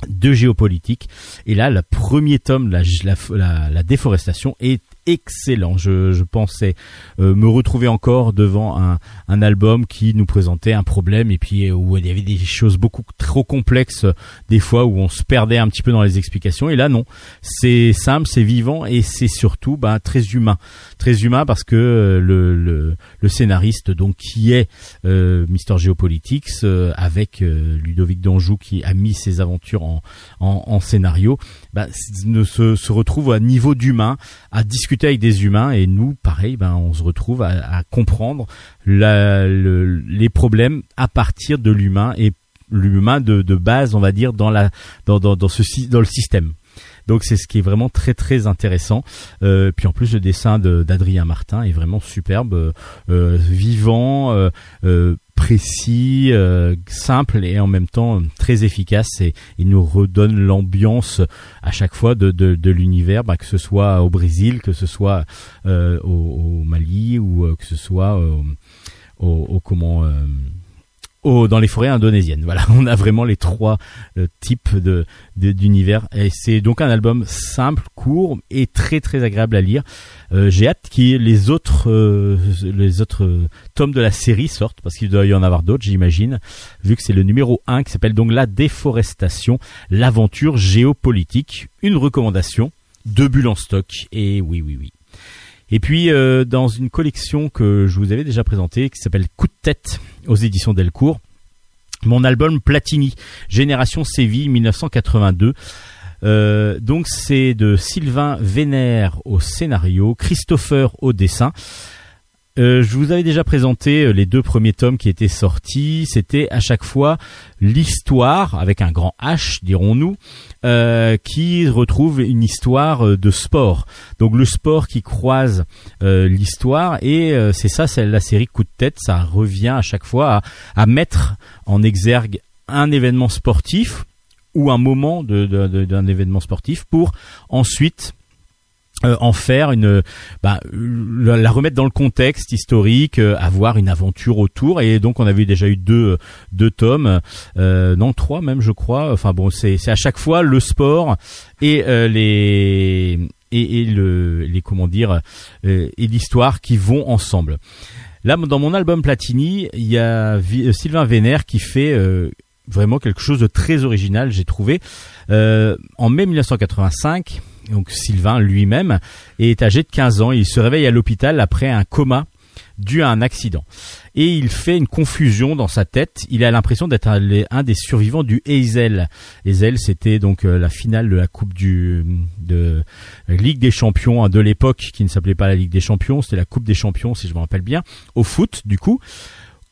de géopolitique. Et là, le premier tome, la, la, la déforestation, est excellent. Je, je pensais euh, me retrouver encore devant un, un, album qui nous présentait un problème et puis euh, où il y avait des choses beaucoup trop complexes, des fois où on se perdait un petit peu dans les explications. Et là, non, c'est simple, c'est vivant et c'est surtout bah, très humain, très humain parce que euh, le, le, le, scénariste donc qui est euh, Mister Geopolitics avec Ludovic Danjou qui a mis ses aventures en, en, en scénario, bah, ne se, se retrouve à niveau d'humain à discuter avec des humains et nous, pareil, ben on se retrouve à, comprendre les problèmes à partir de l'humain et l'humain de, base, on va dire, dans la dans dans, ce dans le système. Donc c'est ce qui est vraiment très très intéressant. Euh, puis en plus le dessin d'Adrien Martin est vraiment superbe, euh, vivant, euh, précis, euh, simple et en même temps très efficace et il nous redonne l'ambiance à chaque fois de, de, l'univers, bah, que ce soit au Brésil, que ce soit euh, au, Mali ou euh, que ce soit au comment dans les forêts indonésiennes. Voilà, on a vraiment les trois euh, types de d'univers et c'est donc un album simple, court et très très agréable à lire. Euh, j'ai hâte que les autres euh, les autres tomes de la série sortent parce qu'il doit y en avoir d'autres, j'imagine, vu que c'est le numéro 1 qui s'appelle donc la déforestation, l'aventure géopolitique, une recommandation de Bulle en stock et oui oui oui. Et puis euh, dans une collection que je vous avais déjà présentée qui s'appelle Coup de tête aux éditions Delcourt, mon album Platini, Génération Séville 1982. Euh, donc c'est de Sylvain Vénère au scénario, Christopher au dessin. Euh, je vous avais déjà présenté euh, les deux premiers tomes qui étaient sortis. C'était à chaque fois l'histoire, avec un grand H, dirons-nous, euh, qui retrouve une histoire de sport. Donc le sport qui croise l'histoire, et c'est ça, c'est la série Coup de tête. Ça revient à chaque fois à, mettre en exergue un événement sportif ou un moment d'un événement sportif pour ensuite euh, en faire une bah, la, remettre dans le contexte historique euh, avoir une aventure autour. Et donc on avait déjà eu deux deux tomes euh, non trois même je crois. Enfin bon c'est c'est à chaque fois le sport et les et, et, le les comment dire et l'histoire qui vont ensemble. Là dans mon album Platini il y a Sylvain Vénère qui fait vraiment quelque chose de très original j'ai trouvé. En mai 1985 donc Sylvain lui-même, est âgé de 15 ans. Il se réveille à l'hôpital après un coma dû à un accident. Et il fait une confusion dans sa tête. Il a l'impression d'être un, des survivants du Hazel. Hazel, c'était donc euh, la finale de la Coupe du de Ligue des Champions hein, de l'époque, qui ne s'appelait pas la Ligue des Champions, c'était la Coupe des Champions, si je me rappelle bien, au foot, du coup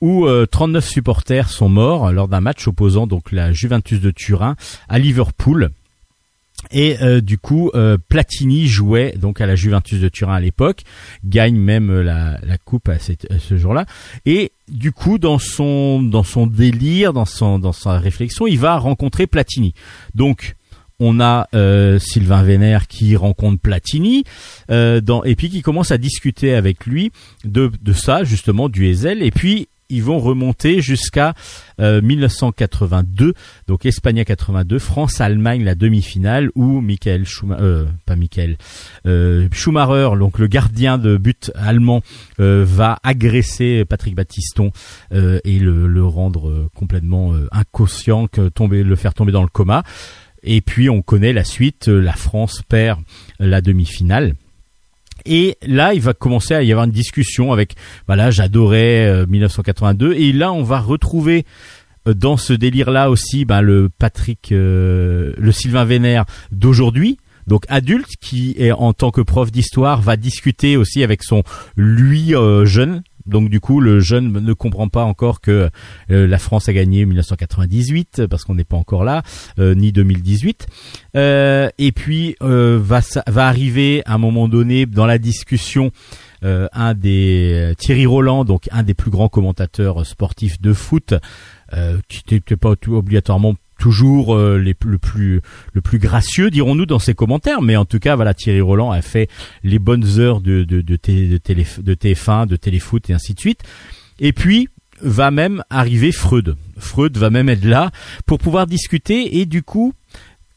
où 39 euh, supporters sont morts lors d'un match opposant donc la Juventus de Turin à Liverpool et euh, du coup, euh, Platini jouait donc à la Juventus de Turin à l'époque, gagne même euh, la, la coupe à, cette, ce jour-là. Et du coup, dans son dans son délire, dans son dans sa réflexion, il va rencontrer Platini. Donc on a Sylvain Vénère qui rencontre Platini dans, et puis qui commence à discuter avec lui de, de ça justement du Hazel et puis ils vont remonter jusqu'à 1982, euh, donc Espagne 82, France-Allemagne la demi-finale où Michael Schumacher, euh, pas Michael, euh, Schumacher, donc le gardien de but allemand, va agresser Patrick Battiston et le, le rendre complètement inconscient, que tomber, le faire tomber dans le coma. Et puis on connaît la suite, la France perd la demi-finale. Et là, il va commencer à y avoir une discussion avec, voilà, j'adorais 1982. Euh, et là, on va retrouver euh, dans ce délire-là aussi ben, le Patrick, euh, le Sylvain Vénère d'aujourd'hui. Donc adulte qui est en tant que prof d'histoire va discuter aussi avec son lui jeune donc du coup, le jeune ne comprend pas encore que euh, la France a gagné 1998 parce qu'on n'est pas encore là, euh, ni 2018. Euh, et puis va va arriver à un moment donné dans la discussion un des Thierry Roland, donc un des plus grands commentateurs sportifs de foot, qui n'était pas obligatoirement toujours euh, les, le plus le plus gracieux dirons-nous dans ses commentaires. Mais en tout cas voilà Thierry Roland a fait les bonnes heures de de de, télé, de, télé, de TF1 de téléfoot et ainsi de suite. Et puis va même arriver Freud. Freud va même être là pour pouvoir discuter et du coup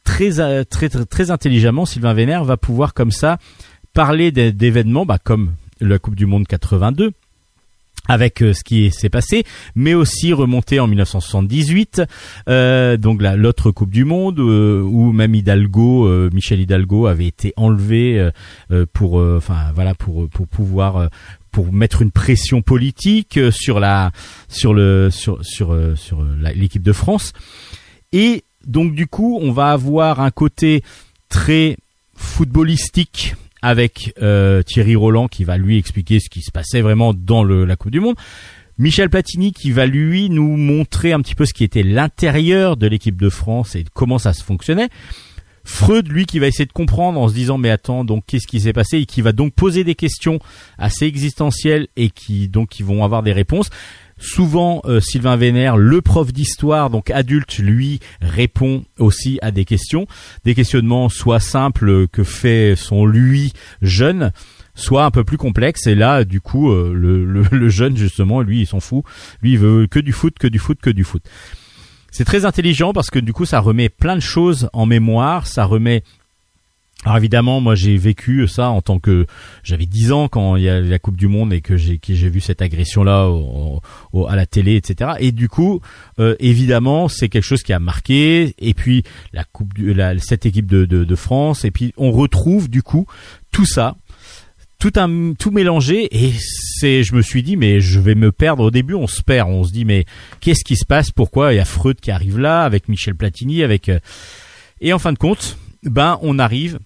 très euh, très très, très intelligemment Sylvain Vénère va pouvoir comme ça parler d'événements bah, comme la Coupe du Monde 82 avec euh, ce qui s'est passé, mais aussi remonter en 1978, euh, donc l'autre Coupe du Monde euh, où même Hidalgo, euh, Michel Hidalgo avait été enlevé pour, enfin voilà pour pour pouvoir pour mettre une pression politique sur la sur le sur sur sur l'équipe de France. Et donc du coup on va avoir un côté très footballistique avec euh, Thierry Roland qui va lui expliquer ce qui se passait vraiment dans le, la Coupe du Monde. Michel Platini qui va lui nous montrer un petit peu ce qui était l'intérieur de l'équipe de France et comment ça se fonctionnait. Freud, lui, qui va essayer de comprendre en se disant mais attends donc qu'est-ce qui s'est passé? Et qui va donc poser des questions assez existentielles et qui donc qui vont avoir des réponses. Souvent, euh, Sylvain Vénère, le prof d'histoire, donc adulte, lui répond aussi à des questions, des questionnements soit simples que fait son lui jeune, soit un peu plus complexes. Et là, du coup, euh, le, le, jeune justement, lui, il s'en fout. Lui, il veut que du foot, que du foot, que du foot. C'est très intelligent parce que du coup, ça remet plein de choses en mémoire, ça remet alors évidemment, moi j'ai vécu ça en tant que j'avais 10 ans quand il y a la Coupe du Monde et que j'ai que j'ai vu cette agression là à la télé, etc. Et du coup, euh, évidemment, c'est quelque chose qui a marqué. Et puis la Coupe du, la, cette équipe de, de, de France. Et puis on retrouve du coup tout ça, tout un tout mélangé. Et c'est, je me suis dit, mais je vais me perdre. Au début, on se perd. On se dit, mais qu'est-ce qui se passe? Pourquoi il y a Freud qui arrive là avec Michel Platini, avec euh, et en fin de compte, ben on arrive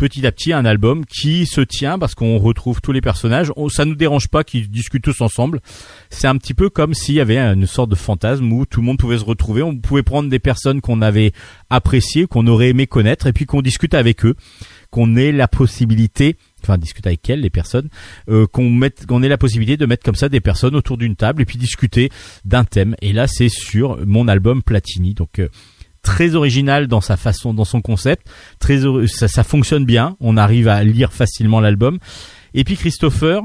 petit à petit un album qui se tient parce qu'on retrouve tous les personnages. On, ça nous dérange pas qu'ils discutent tous ensemble. C'est un petit peu comme s'il y avait une sorte de fantasme où tout le monde pouvait se retrouver. On pouvait prendre des personnes qu'on avait appréciées, qu'on aurait aimé connaître, et puis qu'on discute avec eux, qu'on ait la possibilité enfin discuter avec elles les personnes euh, qu'on mette qu'on ait la possibilité de mettre comme ça des personnes autour d'une table et puis discuter d'un thème et là c'est sur mon album Platini donc euh, très original dans sa façon, dans son concept. Très, ça, ça fonctionne bien. On arrive à lire facilement l'album. Et puis Christopher,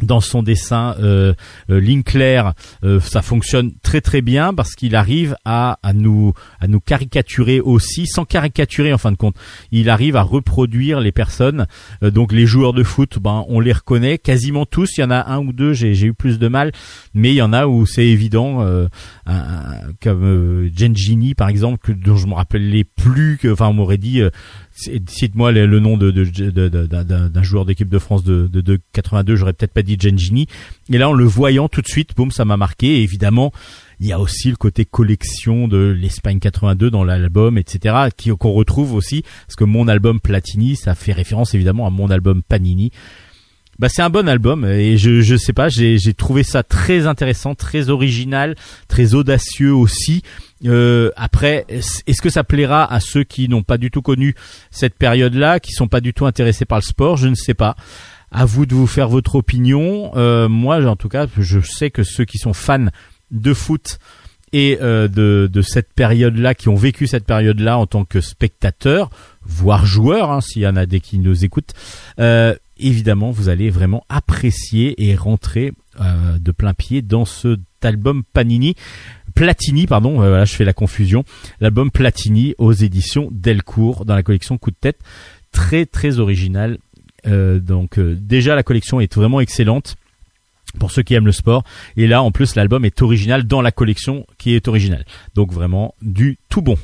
dans son dessin euh, euh Linkler, euh, ça fonctionne très très bien parce qu'il arrive à, à nous à nous caricaturer aussi, sans caricaturer en fin de compte. Il arrive à reproduire les personnes. Euh, donc les joueurs de foot, ben on les reconnaît quasiment tous. Il y en a un ou deux, j'ai eu plus de mal, mais il y en a où c'est évident, comme Gengini par exemple, que, dont je me rappelais plus. Que, enfin on m'aurait dit cite-moi le, nom de, d'un joueur d'équipe de France de, de, 82, j'aurais peut-être pas dit Gengini. Et là, en le voyant tout de suite, boum, ça m'a marqué. Évidemment, il y a aussi le côté collection de l'Espagne 82 dans l'album, etc., qui qu'on retrouve aussi, parce que mon album Platini, ça fait référence évidemment à mon album Panini. Bah c'est un bon album et je je sais pas j'ai j'ai trouvé ça très intéressant très original très audacieux aussi euh, après, est-ce que ça plaira à ceux qui n'ont pas du tout connu cette période-là, qui sont pas du tout intéressés par le sport? Je ne sais pas. À vous de vous faire votre opinion. Euh, moi, en tout cas, je sais que ceux qui sont fans de foot et euh, de, de cette période-là, qui ont vécu cette période-là en tant que spectateurs, voire joueurs, hein, s'il y en a des qui nous écoutent, euh, évidemment, vous allez vraiment apprécier et rentrer euh, de plein pied dans cet album Panini. Platini, pardon, euh, je fais la confusion. L'album Platini aux éditions Delcourt dans la collection Coup de tête. Très très original. Euh, donc déjà la collection est vraiment excellente pour ceux qui aiment le sport. Et là, en plus, l'album est original dans la collection qui est originale. Donc vraiment du tout bon.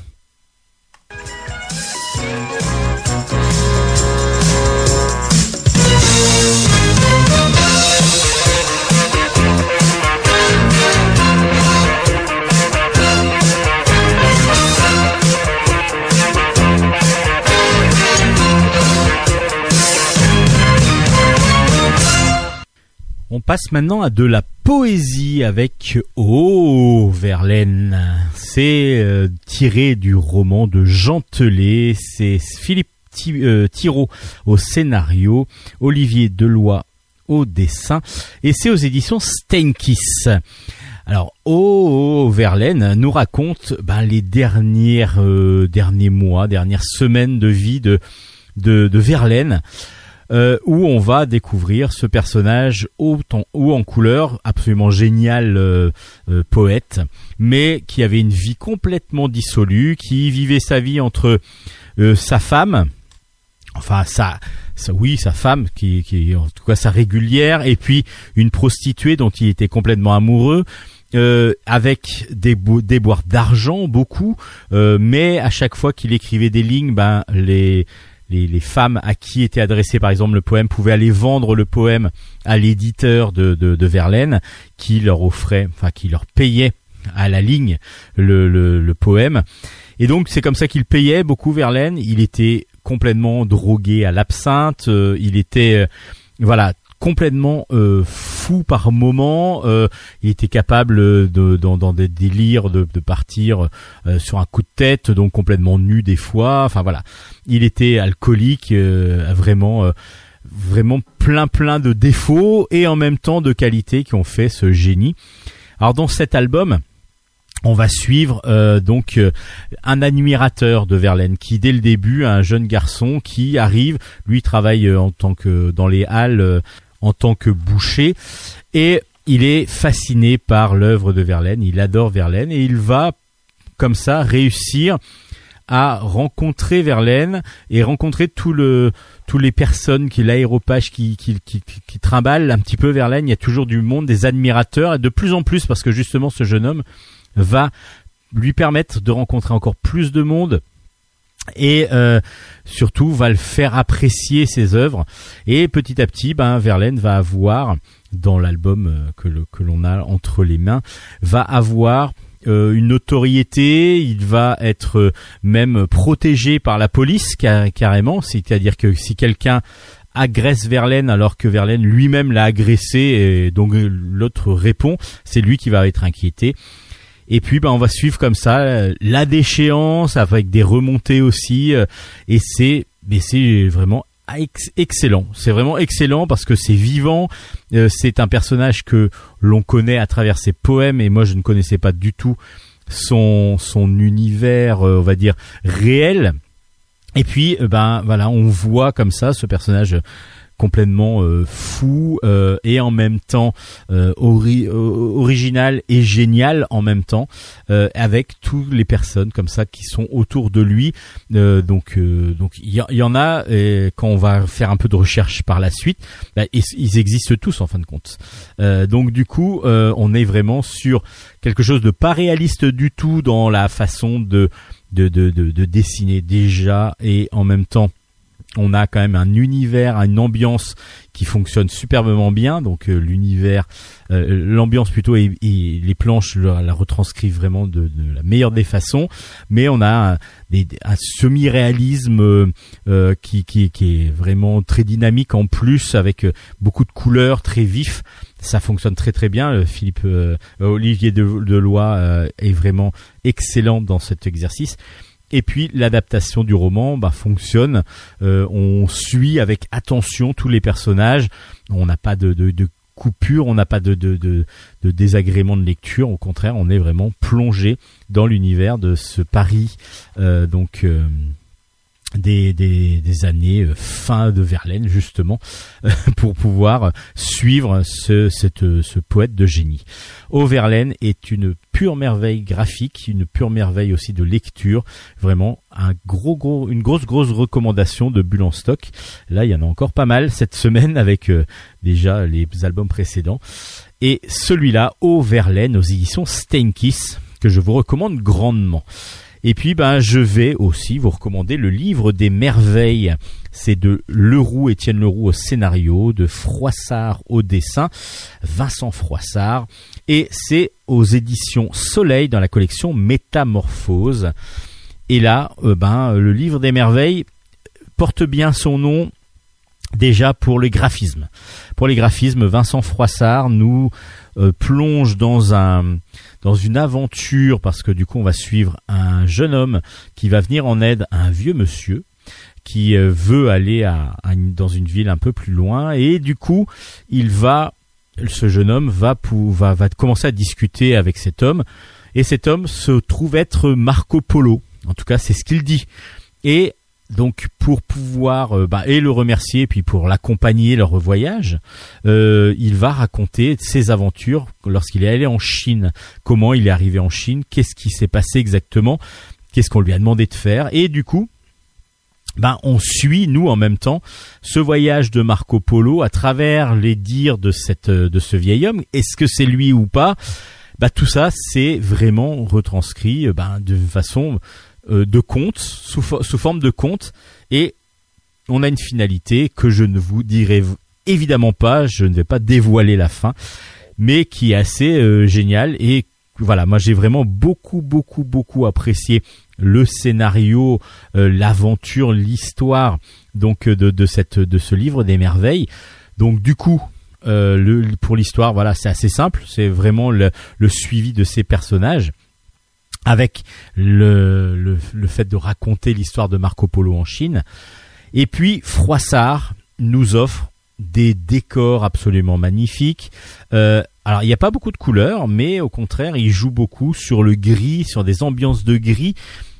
Passe maintenant à de la poésie avec Oh Verlaine. C'est euh, tiré du roman de Jean Telet. C'est Philippe Thi- euh, Thiraud au scénario, Olivier Deloy au dessin, et c'est aux éditions Steinkiss. Alors, oh, Verlaine nous raconte ben, les dernières euh, derniers mois, dernières semaines de vie de, de Verlaine euh, où on va découvrir ce personnage haut en, couleur, absolument génial euh, euh, poète, mais qui avait une vie complètement dissolue, qui vivait sa vie entre euh, sa femme, enfin sa, oui sa femme qui, qui en tout cas sa régulière, et puis une prostituée dont il était complètement amoureux. avec des bo- d'argent beaucoup, mais à chaque fois qu'il écrivait des lignes, ben les les, les femmes à qui était adressé par exemple le poème pouvaient aller vendre le poème à l'éditeur de, de, de Verlaine qui leur offrait, enfin qui leur payait à la ligne le, le, le poème. Et donc c'est comme ça qu'il payait beaucoup Verlaine. Il était complètement drogué à l'absinthe. euh, il était euh, voilà complètement euh, fou par moment. euh, il était capable de, dans, dans des délires de, de partir euh, sur un coup de tête, donc complètement nu des fois. Enfin voilà, il était alcoolique, euh, vraiment, euh, vraiment plein plein de défauts et en même temps de qualités qui ont fait ce génie. Alors dans cet album, on va suivre euh, donc euh, un admirateur de Verlaine qui dès le début un jeune garçon qui arrive, lui travaille euh, en tant que dans les halles en tant que boucher. Et il est fasciné par l'œuvre de Verlaine, il adore Verlaine et il va comme ça réussir à rencontrer Verlaine et rencontrer tout le tous les personnes qui l'aéropage qui, qui, qui, trimballent un petit peu Verlaine. Il y a toujours du monde, des admirateurs. Et de plus en plus parce que justement ce jeune homme va lui permettre de rencontrer encore plus de monde et euh, surtout va le faire apprécier ses œuvres. Et petit à petit ben Verlaine va avoir dans l'album euh, que l'on a entre les mains va avoir euh, une notoriété, il va être même protégé par la police car- carrément, c'est-à-dire que si quelqu'un agresse Verlaine alors que Verlaine lui-même l'a agressé et donc l'autre répond, c'est lui qui va être inquiété. Et puis ben on va suivre comme ça euh, la déchéance avec des remontées aussi euh, et c'est mais c'est vraiment ex- excellent. C'est vraiment excellent parce que c'est vivant, euh, c'est un personnage que l'on connaît à travers ses poèmes et moi je ne connaissais pas du tout son son univers on va dire réel. Et puis ben voilà, on voit comme ça ce personnage complètement euh, fou euh, et en même temps euh, ori- original et génial en même temps euh, avec toutes les personnes comme ça qui sont autour de lui. Euh, donc donc il y, en a et quand on va faire un peu de recherche par la suite bah, ils, existent tous en fin de compte. Donc du coup on est vraiment sur quelque chose de pas réaliste du tout dans la façon de, de, de, de dessiner déjà et en même temps on a quand même un univers, une ambiance qui fonctionne superbement bien. Donc euh, l'univers, euh, l'ambiance plutôt et, les planches la, retranscrivent vraiment de, la meilleure des façons. Mais on a un, semi-réalisme euh, qui, est vraiment très dynamique en plus avec beaucoup de couleurs très vifs. Ça fonctionne très très bien. Philippe Olivier de, Deloy est vraiment excellent dans cet exercice. Et puis l'adaptation du roman bah, fonctionne. Euh, on suit avec attention tous les personnages. On n'a pas de, de, coupure, on n'a pas de, de, de, désagrément de lecture. Au contraire, on est vraiment plongé dans l'univers de ce Paris. Euh, donc des, des, années euh, fin de Verlaine justement pour pouvoir suivre ce, cette, ce poète de génie. Au Verlaine est une pure merveille graphique, une pure merveille aussi de lecture, vraiment un gros gros une grosse grosse recommandation de Bulle en stock. Là, il y en a encore pas mal cette semaine avec euh, déjà les albums précédents et celui-là au Verlaine aux éditions Steinkiss que je vous recommande grandement. Et puis, ben, je vais aussi vous recommander le livre des merveilles. C'est de Leroux, Étienne Leroux au scénario, de Froissart au dessin, Vincent Froissart. Et c'est aux éditions Soleil dans la collection Métamorphose. Et là, euh, ben, le livre des merveilles porte bien son nom déjà pour les graphismes. Pour les graphismes, Vincent Froissart nous euh, plonge dans un dans une aventure parce que du coup on va suivre un jeune homme qui va venir en aide à un vieux monsieur qui euh, veut aller à, dans une ville un peu plus loin. Et du coup il va ce jeune homme va, va, va commencer à discuter avec cet homme. Et cet homme se trouve être Marco Polo. En tout cas c'est ce qu'il dit. Et donc pour pouvoir euh, bah, et le remercier puis pour l'accompagner leur voyage, euh, il va raconter ses aventures lorsqu'il est allé en Chine, comment il est arrivé en Chine, qu'est-ce qui s'est passé exactement, qu'est-ce qu'on lui a demandé de faire. Et du coup ben, on suit nous en même temps ce voyage de Marco Polo à travers les dires de cette de ce vieil homme. Est-ce que c'est lui ou pas? Bah, tout ça c'est vraiment retranscrit ben, de façon euh, de conte, sous, forme de conte, et on a une finalité que je ne vous dirai évidemment pas, je ne vais pas dévoiler la fin, mais qui est assez euh, génial et voilà, moi j'ai vraiment beaucoup beaucoup beaucoup apprécié le scénario, euh, l'aventure, l'histoire donc de, de cette de ce livre des merveilles. Donc du coup, le, pour l'histoire, voilà, c'est assez simple, c'est vraiment le, le suivi de ces personnages avec le, le, fait de raconter l'histoire de Marco Polo en Chine. Et puis Froissart nous offre des décors absolument magnifiques. Euh, alors il n'y a pas beaucoup de couleurs, mais au contraire il joue beaucoup sur le gris, sur des ambiances de gris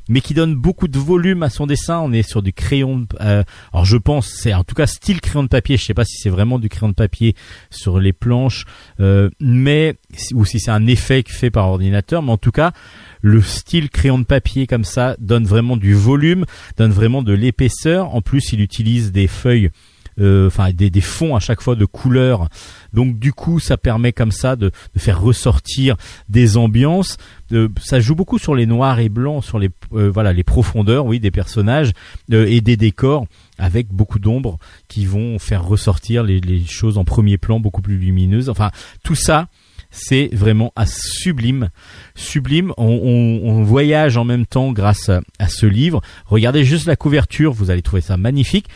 mais qui donne beaucoup de volume à son dessin. On est sur du crayon. Euh, alors je pense, c'est en tout cas style crayon de papier. Je sais pas si c'est vraiment du crayon de papier sur les planches, euh, mais ou si c'est un effet fait par ordinateur. Mais en tout cas, le style crayon de papier comme ça donne vraiment du volume, donne vraiment de l'épaisseur. En plus, il utilise des feuilles euh, enfin des, fonds à chaque fois de couleurs. Donc du coup, ça permet comme ça de, de faire ressortir des ambiances. Euh, ça joue beaucoup sur les noirs et blancs, sur les euh, voilà les profondeurs, oui, des personnages et des décors avec beaucoup d'ombres qui vont faire ressortir les, choses en premier plan beaucoup plus lumineuses. Enfin, tout ça, c'est vraiment à sublime, sublime. On, voyage en même temps grâce à, à ce livre. Regardez juste la couverture, vous allez trouver ça magnifique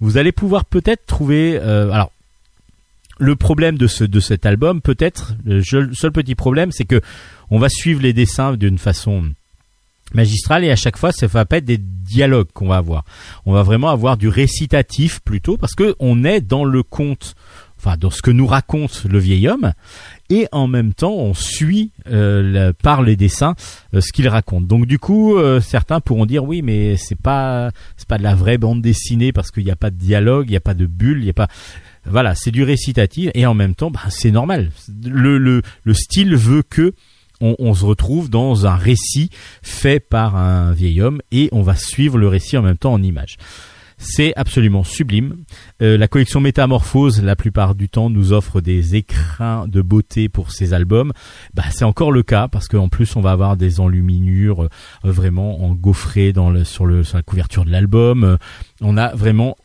vous allez pouvoir peut-être trouver. Euh, alors, le problème de ce de cet album, peut-être, le seul petit problème, c'est que on va suivre les dessins d'une façon magistrale et à chaque fois, ça va pas être des dialogues qu'on va avoir. On va vraiment avoir du récitatif plutôt parce que on est dans le conte, enfin dans ce que nous raconte le vieil homme et en même temps on suit euh, par les dessins euh, ce qu'il raconte. Donc du coup, euh, certains pourront dire oui, mais c'est pas c'est pas de la vraie bande dessinée parce qu'il n'y a pas de dialogue, il n'y a pas de bulle, il n'y a pas voilà, c'est du récitatif et en même temps, bah, c'est normal. Le, le, le style veut que on, on, se retrouve dans un récit fait par un vieil homme et on va suivre le récit en même temps en images. C'est absolument sublime. Euh, la collection Métamorphose, la plupart du temps, nous offre des écrins de beauté pour ces albums. Bah, c'est encore le cas parce qu'en plus, on va avoir des enluminures euh, vraiment engaufrées dans sur, la couverture de l'album. Euh, on a vraiment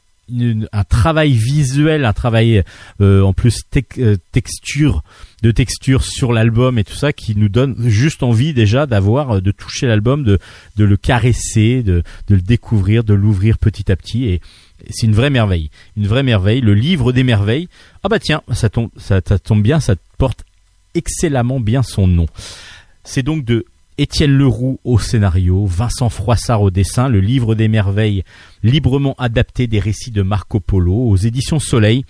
un travail visuel, un travail euh, en plus euh, texture de texture sur l'album et tout ça qui nous donne juste envie déjà d'avoir euh, de toucher l'album, de, de le caresser, de, de le découvrir, de l'ouvrir petit à petit et c'est une vraie merveille, une vraie merveille, le livre des merveilles. Ah bah tiens, ça tombe, ça, ça tombe bien, ça porte excellemment bien son nom. C'est donc de Étienne Leroux au scénario, Vincent Froissart au dessin, le livre des merveilles librement adapté des récits de Marco Polo aux éditions Soleil.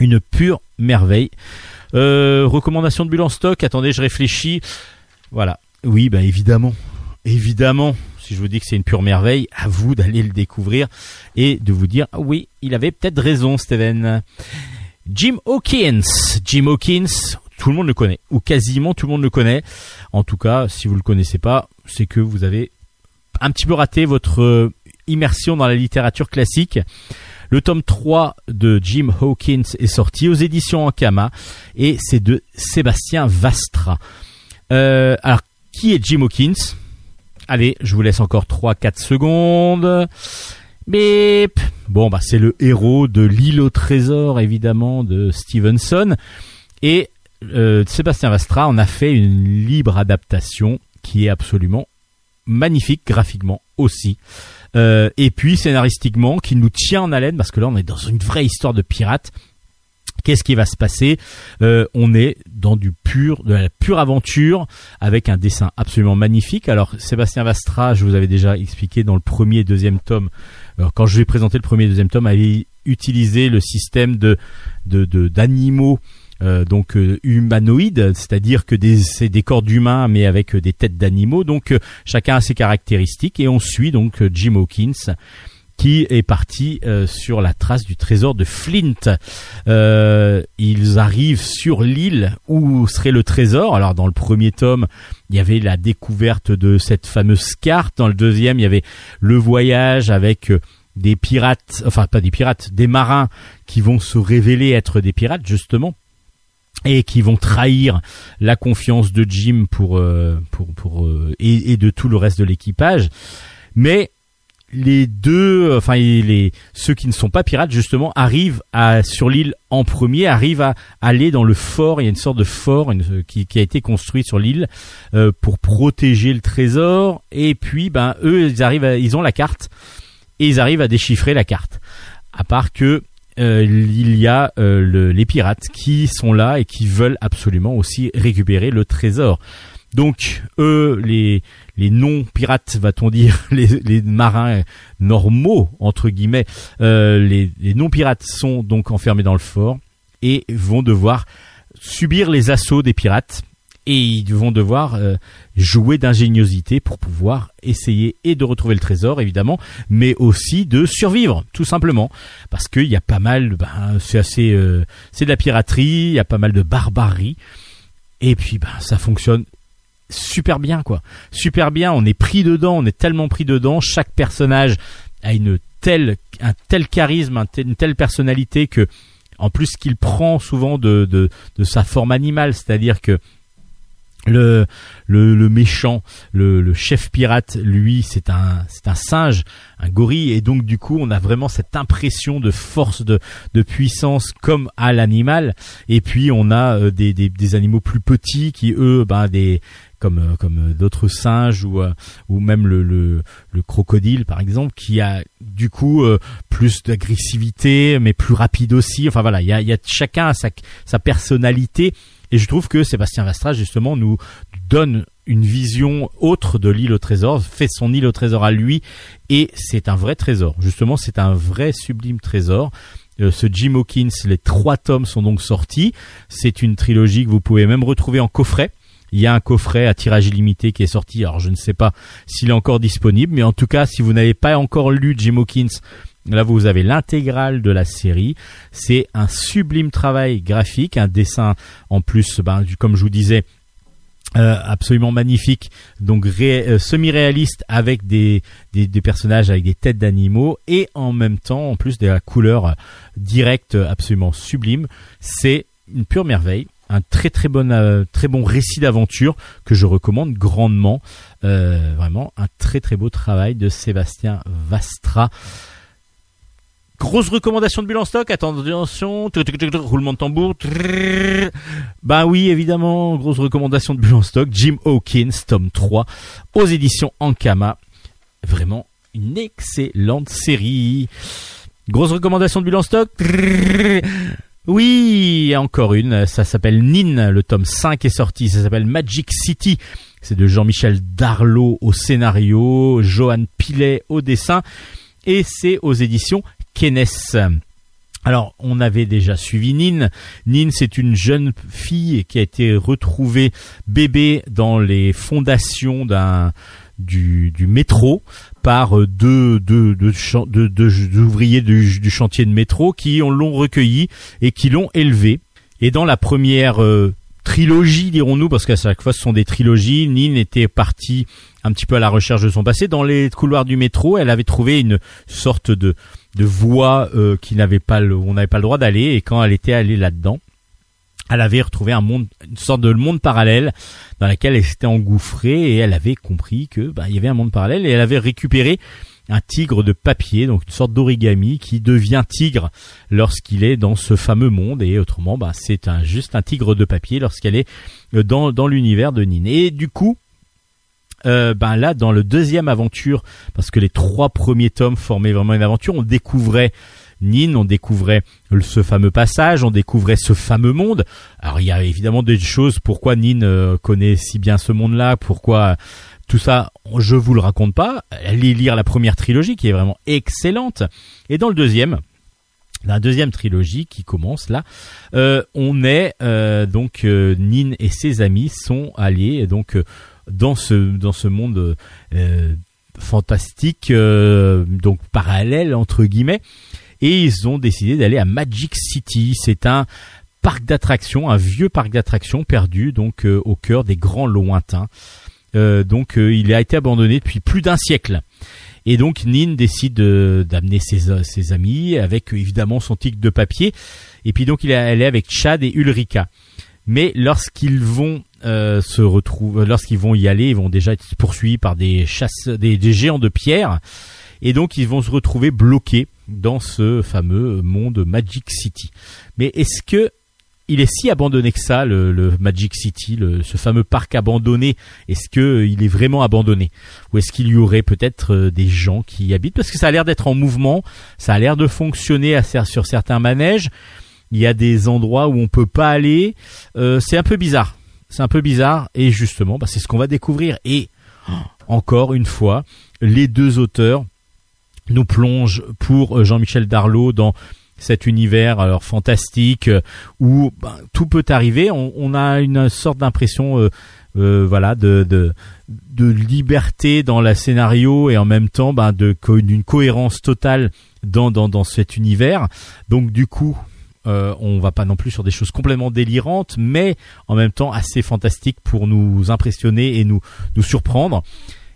Une pure merveille. Euh, recommandation de bulle en stock. Attendez, je réfléchis. Voilà. Oui, bah évidemment, évidemment. Si je vous dis que c'est une pure merveille, à vous d'aller le découvrir et de vous dire ah oui, il avait peut-être raison, Steven. Jim Hawkins. Jim Hawkins, tout le monde le connaît, ou quasiment tout le monde le connaît. En tout cas, si vous le connaissez pas, c'est que vous avez un petit peu raté votre euh, immersion dans la littérature classique. Le tome 3 de Jim Hawkins est sorti aux éditions Ankama et c'est de Sébastien Vastra. Euh, alors, qui est Jim Hawkins? Allez, je vous laisse encore 3-4 secondes. Bip Bon, bah, c'est le héros de L'île au trésor, évidemment, de Stevenson. Et euh, Sébastien Vastra en a fait une libre adaptation qui est absolument magnifique graphiquement aussi. Euh, et puis scénaristiquement, qui nous tient en haleine, parce que là on est dans une vraie histoire de pirates. Qu'est-ce qui va se passer? Euh, On est dans du pur, de la pure aventure, avec un dessin absolument magnifique. Alors Sébastien Vastra, je vous avais déjà expliqué dans le premier et deuxième tome, alors, quand je vais présenter le premier et deuxième tome, avait utilisé le système de d'animaux euh, donc euh, humanoïdes, c'est-à-dire que c'est des corps d'humains mais avec des têtes d'animaux. Donc chacun a ses caractéristiques et on suit donc Jim Hawkins qui est parti euh, sur la trace du trésor de Flint. Euh, ils arrivent sur l'île où serait le trésor. Alors dans le premier tome, il y avait la découverte de cette fameuse carte. Dans le deuxième, il y avait le voyage avec euh, des pirates, enfin pas des pirates, des marins qui vont se révéler être des pirates justement et qui vont trahir la confiance de Jim pour pour pour et, et, de tout le reste de l'équipage. Mais les deux, enfin les ceux qui ne sont pas pirates justement arrivent à sur l'île en premier, arrivent à aller dans le fort. Il y a une sorte de fort qui, a été construit sur l'île euh, pour protéger le trésor. Et puis, ben eux, ils arrivent, ils ont la carte et ils arrivent à déchiffrer la carte. À part que euh, il y a euh, les pirates qui sont là et qui veulent absolument aussi récupérer le trésor. Donc eux, les les non pirates, va-t-on dire, les, marins normaux entre guillemets, euh, les, non pirates sont donc enfermés dans le fort et vont devoir subir les assauts des pirates et ils vont devoir euh, jouer d'ingéniosité pour pouvoir essayer et de retrouver le trésor évidemment, mais aussi de survivre tout simplement. Parce qu'il y a pas mal, ben, c'est assez, euh, c'est de la piraterie, il y a pas mal de barbarie. Et puis ben ça fonctionne super bien quoi. Super bien, on est pris dedans, on est tellement pris dedans, chaque personnage a une telle un tel charisme, une telle personnalité que en plus qu'il prend souvent de, sa forme animale, c'est-à-dire que le, le, le méchant, le, le, chef pirate, lui, c'est un, c'est un singe, un gorille, et donc du coup, on a vraiment cette impression de force, de, de puissance comme à l'animal. Et puis, on a euh, des, des, des, animaux plus petits qui, eux, ben, des, comme euh, comme d'autres singes ou euh, ou même le, le, le crocodile par exemple qui a du coup euh, plus d'agressivité mais plus rapide aussi. Enfin voilà il y a, y a chacun a sa sa personnalité et je trouve que Sébastien Vastra justement nous donne une vision autre de l'île au trésor, fait son île au trésor à lui, et c'est un vrai trésor. Justement, c'est un vrai sublime trésor. ce Jim Hawkins, les trois tomes sont donc sortis. C'est une trilogie que vous pouvez même retrouver en coffret. Il y a un coffret à tirage illimité qui est sorti. Alors je ne sais pas s'il est encore disponible, mais en tout cas, si vous n'avez pas encore lu Jim Hawkins, Là, vous avez l'intégrale de la série. C'est un sublime travail graphique, un dessin en plus, ben, comme je vous disais, euh, absolument magnifique, donc euh, semi-réaliste avec des, des, personnages avec des têtes d'animaux et en même temps, en plus de la couleur directe absolument sublime. C'est une pure merveille un très très bon euh, très bon récit d'aventure que je recommande grandement. Vraiment un très très beau travail de Sébastien Vastra. Grosse recommandation de Bulle en stock. Attention, roulement de tambour. Bah oui, évidemment, grosse recommandation de Bulle en stock. Jim Hawkins, tome 3, aux éditions Ankama. Vraiment une excellente série. Grosse recommandation de Bulle en stock. Oui, encore une, ça s'appelle Nin, le tome 5 est sorti, ça s'appelle Magic City, c'est de Jean-Michel Darlot au scénario, Johan Pilet au dessin, et c'est aux éditions Kenes. Alors, on avait déjà suivi Nin. Nin, c'est une jeune fille qui a été retrouvée bébé dans les fondations d'un du, du métro par deux, deux, deux, deux- ouvriers du, du chantier de métro qui l'ont recueilli et qui l'ont élevé. Et dans la première euh, trilogie, dirons-nous, parce qu'à chaque fois ce sont des trilogies, Nin était partie un petit peu à la recherche de son passé. Dans les couloirs du métro, elle avait trouvé une sorte de, de voie euh, qui n'avait pas le, on n'avait pas le droit d'aller. Et quand elle était allée là-dedans, elle avait retrouvé un monde, une sorte de monde parallèle dans laquelle elle s'était engouffrée et elle avait compris que bah, il y avait un monde parallèle et elle avait récupéré un tigre de papier, donc une sorte d'origami qui devient tigre lorsqu'il est dans ce fameux monde et autrement bah, c'est un, juste un tigre de papier lorsqu'elle est euh, dans, dans l'univers de Nin. Et du coup, euh, ben là dans le deuxième aventure, parce que les trois premiers tomes formaient vraiment une aventure, on découvrait Nin, on découvrait ce fameux passage, on découvrait ce fameux monde. Alors il y a évidemment des choses pourquoi Nin euh, connaît si bien ce monde-là, pourquoi tout ça, je vous le raconte pas. Allez lire la première trilogie qui est vraiment excellente. Et dans le deuxième, la deuxième trilogie qui commence là, euh, on est euh, donc euh, Nin et ses amis sont allés donc euh, dans ce dans ce monde euh, fantastique euh, donc parallèle entre guillemets et ils ont décidé d'aller à Magic City. C'est un parc d'attractions, un vieux parc d'attractions perdu donc euh, au cœur des grands lointains. Euh, donc euh, il a été abandonné depuis plus d'un siècle. Et donc Nin décide d'amener ses, ses amis avec évidemment son tic de papier. Et puis donc il est allé avec Chad et Ulrika. Mais lorsqu'ils vont euh, se retrouver, lorsqu'ils vont y aller, ils vont déjà être poursuivis par des chasses, des, des géants de pierre. Et donc ils vont se retrouver bloqués dans ce fameux monde Magic City. Mais est-ce que il est si abandonné que ça, le, le Magic City, le- ce fameux parc abandonné? Est-ce que euh, il est vraiment abandonné? Ou est-ce qu'il y aurait peut-être euh, des gens qui y habitent? Parce que ça a l'air d'être en mouvement, ça a l'air de fonctionner à sur certains manèges. Il y a des endroits où on peut pas aller. Euh, c'est un peu bizarre. C'est un peu bizarre. Et justement, bah, c'est ce qu'on va découvrir. Et encore une fois, les deux auteurs nous plongent pour euh, Jean-Michel Darlot dans cet univers fantastique euh, où ben, tout peut arriver. On, a une sorte d'impression, euh, voilà, de, liberté dans le scénario et en même temps ben, de d'une cohérence totale dans cet univers. Donc du coup. Euh, on va pas non plus sur des choses complètement délirantes, mais en même temps assez fantastiques pour nous impressionner et nous nous surprendre.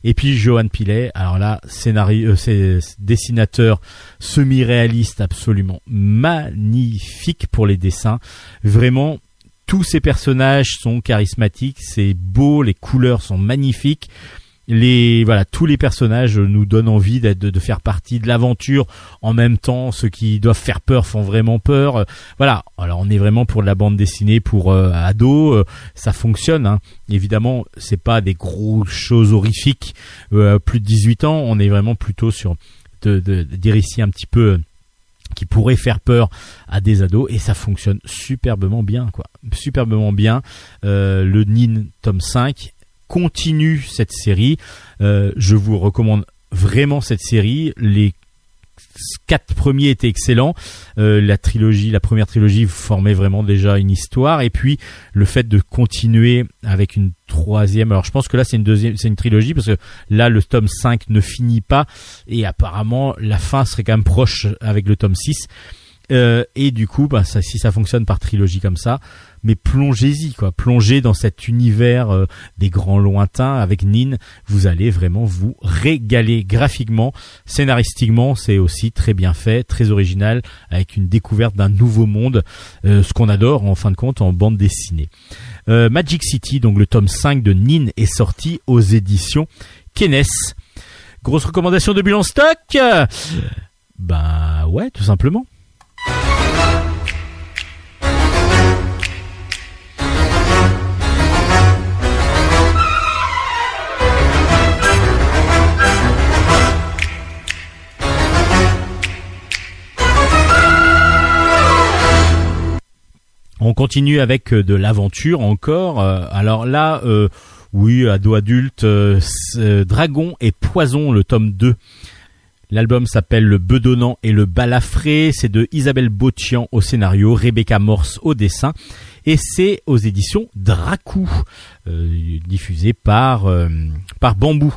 Et puis Johan Pilet, alors là, scénario, euh, c'est dessinateur semi-réaliste absolument magnifique pour les dessins. Vraiment, tous ces personnages sont charismatiques, c'est beau, les couleurs sont magnifiques. Les voilà, tous les personnages nous donnent envie de, de faire partie de l'aventure. En même temps, ceux qui doivent faire peur font vraiment peur. Euh, Voilà. Alors, on est vraiment pour la bande dessinée pour euh, ados. Euh, ça fonctionne. Hein. Évidemment, c'est pas des grosses choses horrifiques. Euh, plus de 18 ans, on est vraiment plutôt sur de, de- des récits un petit peu qui pourraient faire peur à des ados et ça fonctionne superbement bien quoi superbement bien le Nin tome 5 continue cette série. Euh, je vous recommande vraiment cette série. Les quatre premiers étaient excellents. Euh, la trilogie la première trilogie formait vraiment déjà une histoire. Et puis le fait de continuer avec une troisième. Alors je pense que là c'est une deuxième c'est une trilogie parce que là le tome 5 ne finit pas. Et apparemment la fin serait quand même proche avec le tome 6 Euh, et du coup bah, si ça fonctionne par trilogie comme ça mais plongez-y quoi. Plongez dans cet univers euh, des grands lointains avec Nin. Vous allez vraiment vous régaler graphiquement scénaristiquement. C'est aussi très bien fait très original avec une découverte d'un nouveau monde euh, ce qu'on adore en fin de compte en bande dessinée. Euh, Magic City, donc le tome 5 de Nin, est sorti aux éditions Kenes. Grosse recommandation de Bulle en stock? Bah ouais, tout simplement. On continue avec euh, de l'aventure encore. Euh, alors là, euh, oui, ado adulte, euh, euh, Dragon et Poison, le tome 2. L'album s'appelle Le Bedonnant et le Balafré. C'est de Isabelle Botian au scénario, Rebecca Morse au dessin. Et c'est aux éditions Dracou, euh, diffusé par, par Bambou.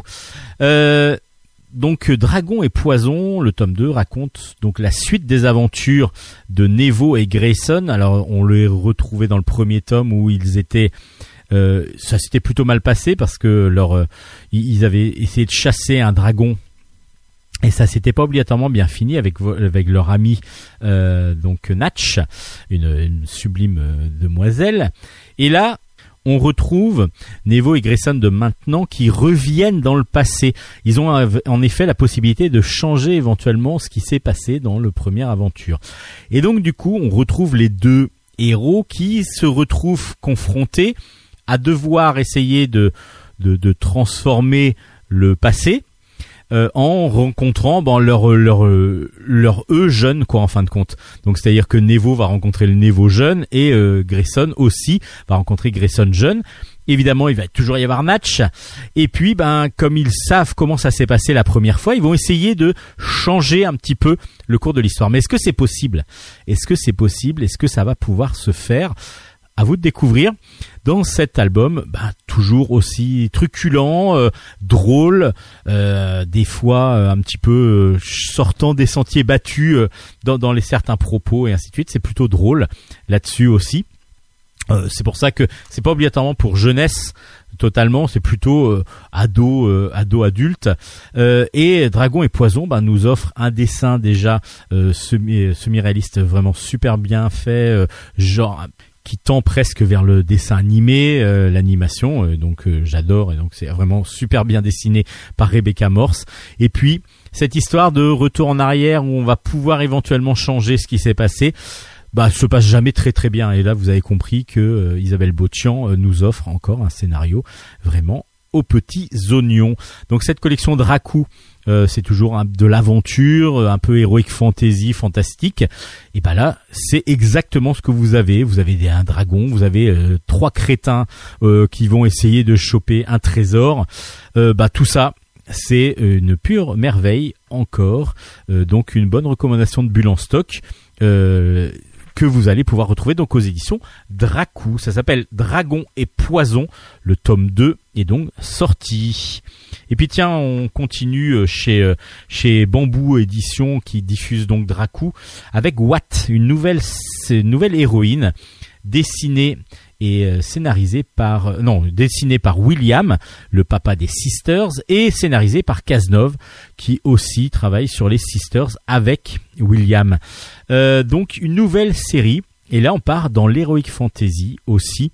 Euh, donc Dragon et Poison, le tome 2 raconte donc la suite des aventures de Nevo et Grayson. Alors on les retrouvait dans le premier tome où ils étaient ça s'était plutôt mal passé parce que leur ils avaient essayé de chasser un dragon et ça s'était pas obligatoirement bien fini avec avec leur ami euh, donc Natch, une, sublime euh, demoiselle. Et là, on retrouve Nevo et Grayson de maintenant qui reviennent dans le passé. Ils ont en effet la possibilité de changer éventuellement ce qui s'est passé dans le première aventure. Et donc du coup, on retrouve les deux héros qui se retrouvent confrontés à devoir essayer de, de, de transformer le passé euh, en rencontrant ben, leur leur leur eux jeune quoi en fin de compte. Donc c'est-à-dire que Nevo va rencontrer le Nevo jeune et euh, Grayson aussi va rencontrer Grayson jeune. Évidemment, il va toujours y avoir match. Et puis, ben, comme ils savent comment ça s'est passé la première fois, ils vont essayer de changer un petit peu le cours de l'histoire. Mais est-ce que c'est possible? Est-ce que c'est possible? Est-ce que ça va pouvoir se faire? À vous de découvrir dans cet album, bah, toujours aussi truculent, euh, drôle, euh, des fois euh, un petit peu sortant des sentiers battus dans, les certains propos et ainsi de suite. C'est plutôt drôle là-dessus aussi. c'est pour ça que c'est pas obligatoirement pour jeunesse totalement, c'est plutôt ado, ado adulte. et Dragon et Poison bah, nous offre un dessin déjà semi, semi-réaliste vraiment super bien fait, genre qui tend presque vers le dessin animé, euh, l'animation. Euh, donc euh, j'adore et donc c'est vraiment super bien dessiné par Rebecca Morse. Et puis cette histoire de retour en arrière où on va pouvoir éventuellement changer ce qui s'est passé. Bah, se passe jamais très très bien et là vous avez compris que Isabelle Botian nous offre encore un scénario vraiment aux petits oignons. Donc cette collection Dracou euh, c'est toujours de l'aventure, un peu héroïque fantasy, fantastique. Et ben là, c'est exactement ce que vous avez. Vous avez un dragon, vous avez euh, trois crétins euh, qui vont essayer de choper un trésor. bah tout ça, c'est une pure merveille encore. donc une bonne recommandation de bulle en stock que vous allez pouvoir retrouver donc aux éditions Dracou. Ça s'appelle Dragon et Poison. Le tome 2 est donc sorti. Et puis tiens, on continue euh, chez euh, chez Bambou Édition qui diffuse donc Dracou avec Watt, une nouvelle nouvelle héroïne dessinée et euh, scénarisée par non dessiné par William, le papa des Sisters, et scénarisé par Cazenove, qui aussi travaille sur les Sisters avec William. Euh, donc une nouvelle série, et là on part dans l'heroic fantasy aussi,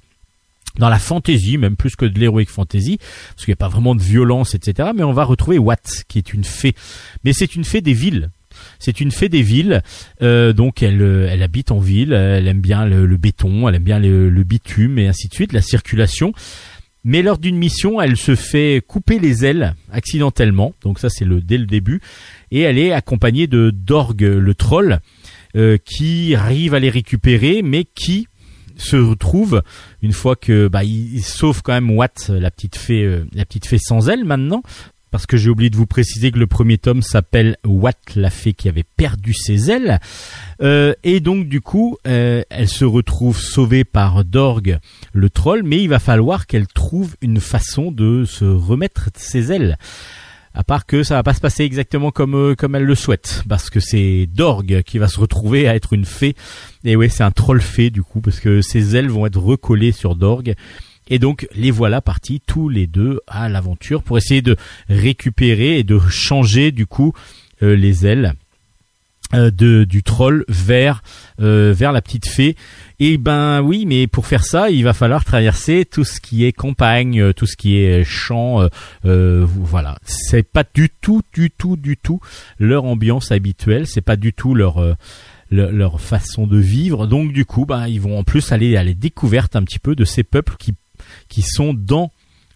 dans la fantasy, même plus que de l'heroic fantasy, parce qu'il n'y a pas vraiment de violence, etc. Mais on va retrouver Watt, qui est une fée. Mais c'est une fée des villes. C'est une fée des villes, euh, donc elle, euh, elle habite en ville, elle aime bien le, béton, elle aime bien le, bitume et ainsi de suite, la circulation. Mais lors d'une mission, elle se fait couper les ailes accidentellement, donc ça c'est le dès le début, et elle est accompagnée de Dorg le troll, euh, qui arrive à les récupérer, mais qui se retrouve une fois que bah il, sauve quand même Watt la petite fée la petite fée sans ailes maintenant parce que j'ai oublié de vous préciser que le premier tome s'appelle Watt la fée qui avait perdu ses ailes. Euh, et donc du coup, euh, elle se retrouve sauvée par Dorg le troll, mais il va falloir qu'elle trouve une façon de se remettre ses ailes. À part que ça va pas se passer exactement comme euh, comme elle le souhaite, parce que c'est Dorg qui va se retrouver à être une fée. Et ouais, c'est un troll fée du coup, parce que ses ailes vont être recollées sur Dorg et donc les voilà partis tous les deux à l'aventure pour essayer de récupérer et de changer du coup euh, les ailes euh, de du troll vers euh, vers la petite fée. Et ben oui mais pour faire ça il va falloir traverser tout ce qui est campagne tout ce qui est champ voilà. C'est pas du tout du tout du tout leur ambiance habituelle. C'est pas du tout leur leur, façon de vivre. Donc du coup ben ils vont en plus aller à la découverte un petit peu de ces peuples qui qui sont dans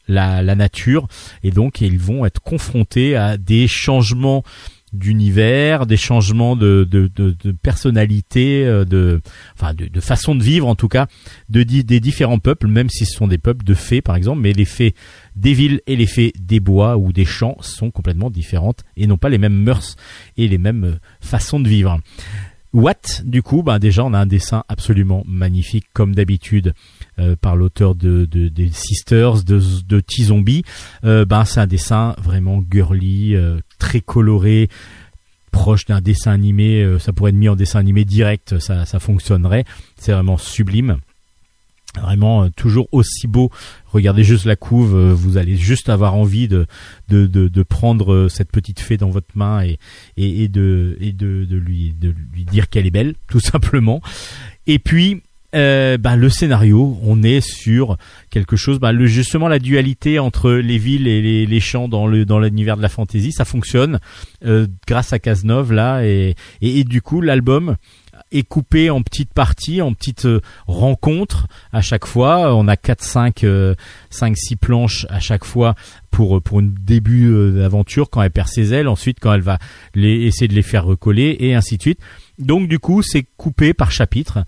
la, nature et donc ils vont être confrontés à des changements d'univers, des changements de, de, personnalité, euh, de, façon de vivre en tout cas, de, des différents peuples, même si ce sont des peuples de fées par exemple, mais les fées des villes et les fées des bois ou des champs sont complètement différentes et n'ont pas les mêmes mœurs et les mêmes euh, façons de vivre. What du coup, ben déjà on a un dessin absolument magnifique comme d'habitude euh, par l'auteur de, de, des Sisters, de, de T-Zombie. Euh, ben c'est un dessin vraiment girly, euh, très coloré, proche d'un dessin animé. ça pourrait être mis en dessin animé direct, ça, ça fonctionnerait. C'est vraiment sublime. Vraiment toujours aussi beau. Regardez juste la couve, vous allez juste avoir envie de de, de, prendre cette petite fée dans votre main et, et, et de et de, de lui de lui dire qu'elle est belle, tout simplement. Et puis euh, bah, le scénario, on est sur quelque chose, bah, le, justement la dualité entre les villes et les, les champs dans le dans l'univers de la fantasy, ça fonctionne euh, grâce à Cazenove là et, et, du coup l'album est coupé en petites parties, en petites euh, rencontres à chaque fois. On a 4 5 5 6 planches à chaque fois pour pour un début d'aventure quand elle perd ses ailes, ensuite quand elle va les, essayer de les faire recoller et ainsi de suite. Donc du coup, c'est coupé par chapitre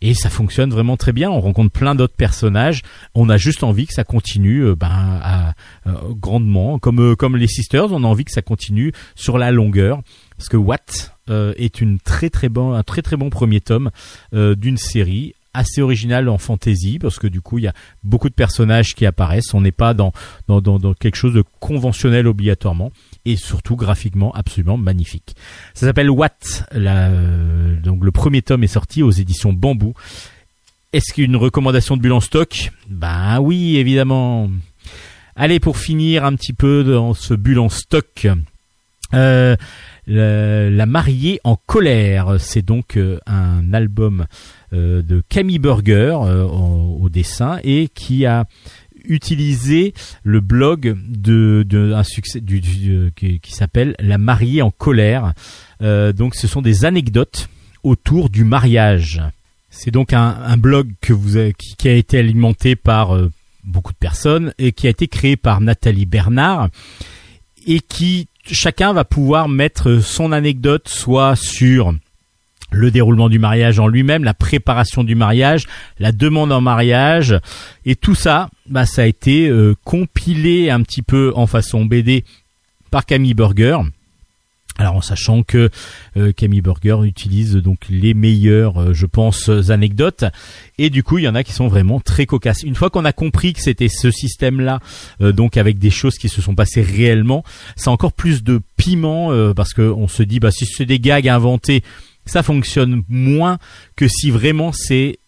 et ça fonctionne vraiment très bien. On rencontre plein d'autres personnages. On a juste envie que ça continue, euh, ben, à, euh, grandement, comme euh, comme les Sisters. On a envie que ça continue sur la longueur, parce que Watt est une très très bon, un très très bon premier tome d'une série assez originale en fantasy parce que du coup il y a beaucoup de personnages qui apparaissent on n'est pas dans dans, dans dans quelque chose de conventionnel obligatoirement et surtout graphiquement absolument magnifique. Ça s'appelle What. La, euh, donc le premier tome est sorti aux éditions Bambou. Est-ce qu'une recommandation de bulle en stock? Ben oui, évidemment. Allez, pour finir un petit peu dans ce bulle en stock, euh, la, mariée en colère, c'est donc euh, un album de Camille Burger au dessin et qui a utiliser le blog de, un succès du, euh, qui, s'appelle La mariée en colère. Euh, donc ce sont des anecdotes autour du mariage. C'est donc un, blog que vous qui, qui, a été alimenté par euh, beaucoup de personnes et qui a été créé par Nathalie Bernard et qui chacun va pouvoir mettre son anecdote soit sur le déroulement du mariage en lui-même, la préparation du mariage, la demande en mariage, et tout ça, bah, ça a été euh, compilé un petit peu en façon BD par Camille Burger. Alors en sachant que euh, Camille Burger utilise donc les meilleures, euh, je pense, anecdotes, et du coup il y en a qui sont vraiment très cocasses. Une fois qu'on a compris que c'était ce système-là, donc avec des choses qui se sont passées réellement, c'est encore plus de piment parce qu'on se dit bah si c'est des gags inventés, ça fonctionne moins que si vraiment c'est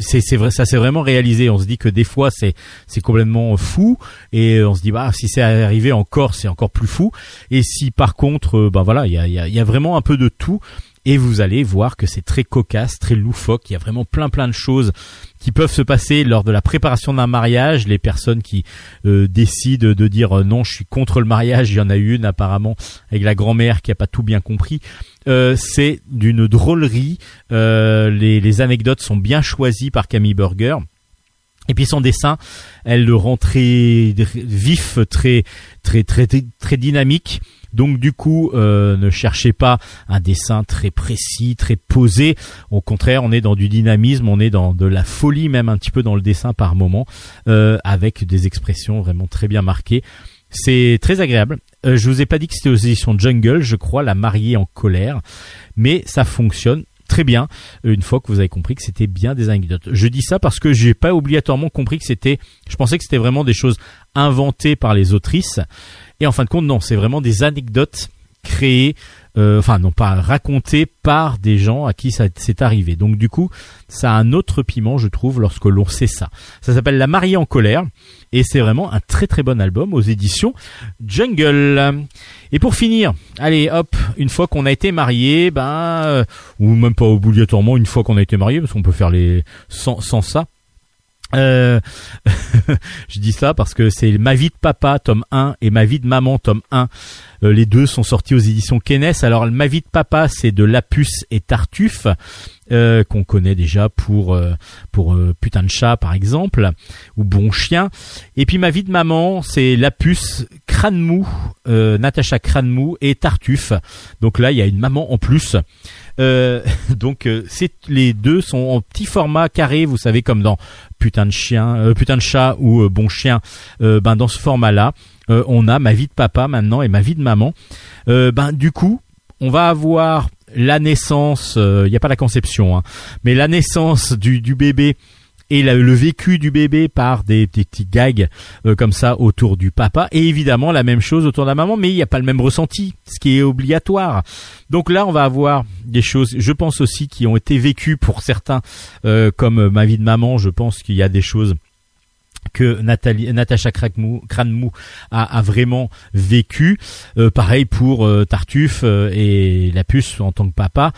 c'est vrai ça s'est vraiment réalisé. On se dit que des fois c'est c'est complètement fou et on se dit bah si c'est arrivé encore c'est encore plus fou. Et si par contre bah voilà il y a, y, y a vraiment un peu de tout et vous allez voir que c'est très cocasse, très loufoque. Il y a vraiment plein plein de choses qui peuvent se passer lors de la préparation d'un mariage. Les personnes qui euh, décident de dire euh, non, je suis contre le mariage, il y en a une apparemment avec la grand-mère qui a pas tout bien compris. Euh, c'est d'une drôlerie. les anecdotes sont bien choisies par Camille Burger. Et puis son dessin, elle le rend très vif, très très très très dynamique. Donc du coup, euh, ne cherchez pas un dessin très précis, très posé. Au contraire, on est dans du dynamisme, on est dans de la folie même un petit peu dans le dessin par moment, euh, avec des expressions vraiment très bien marquées. C'est très agréable. Euh, je vous ai pas dit que c'était aux éditions Jungle, je crois, La mariée en colère, mais ça fonctionne très bien une fois que vous avez compris que c'était bien des anecdotes. Je dis ça parce que j'ai pas obligatoirement compris que c'était je pensais que c'était vraiment des choses inventées par les autrices et en fin de compte, non, c'est vraiment des anecdotes créées, euh, enfin non pas racontées par des gens à qui ça s'est arrivé. Donc du coup, ça a un autre piment, je trouve, lorsque l'on sait ça. Ça s'appelle La mariée en colère et c'est vraiment un très très bon album aux éditions Jungle. Et pour finir, allez hop, une fois qu'on a été marié, ben euh, ou même pas obligatoirement une fois qu'on a été marié, parce qu'on peut faire les sans, sans ça. Euh, je dis ça parce que c'est Ma vie de papa tome 1 et Ma vie de maman tome 1. Euh, les deux sont sortis aux éditions Kenes. Alors Ma vie de papa c'est de Lapus et Tartuffe euh, qu'on connaît déjà pour pour putain de chat par exemple ou bon chien. Et puis Ma vie de maman c'est Lapus, Crâne mou euh, Natacha Cranmou et Tartuffe. Donc là, il y a une maman en plus. Euh, donc euh, les deux sont en petit format carré, vous savez comme dans putain de chien, euh, putain de chat ou bon chien. Ben dans ce format-là, euh, on a ma vie de papa maintenant et ma vie de maman. Ben du coup, on va avoir la naissance, il n'y a pas la conception, hein, mais la naissance du bébé et le vécu du bébé par des, des petits gags euh, comme ça autour du papa et évidemment la même chose autour de la maman mais il n'y a pas le même ressenti ce qui est obligatoire donc là on va avoir des choses je pense aussi qui ont été vécues pour certains euh, comme ma vie de maman je pense qu'il y a des choses que Nathalie, Natacha Cranmou, a, a vraiment vécu. Euh, pareil pour euh, Tartuffe et la puce en tant que papa.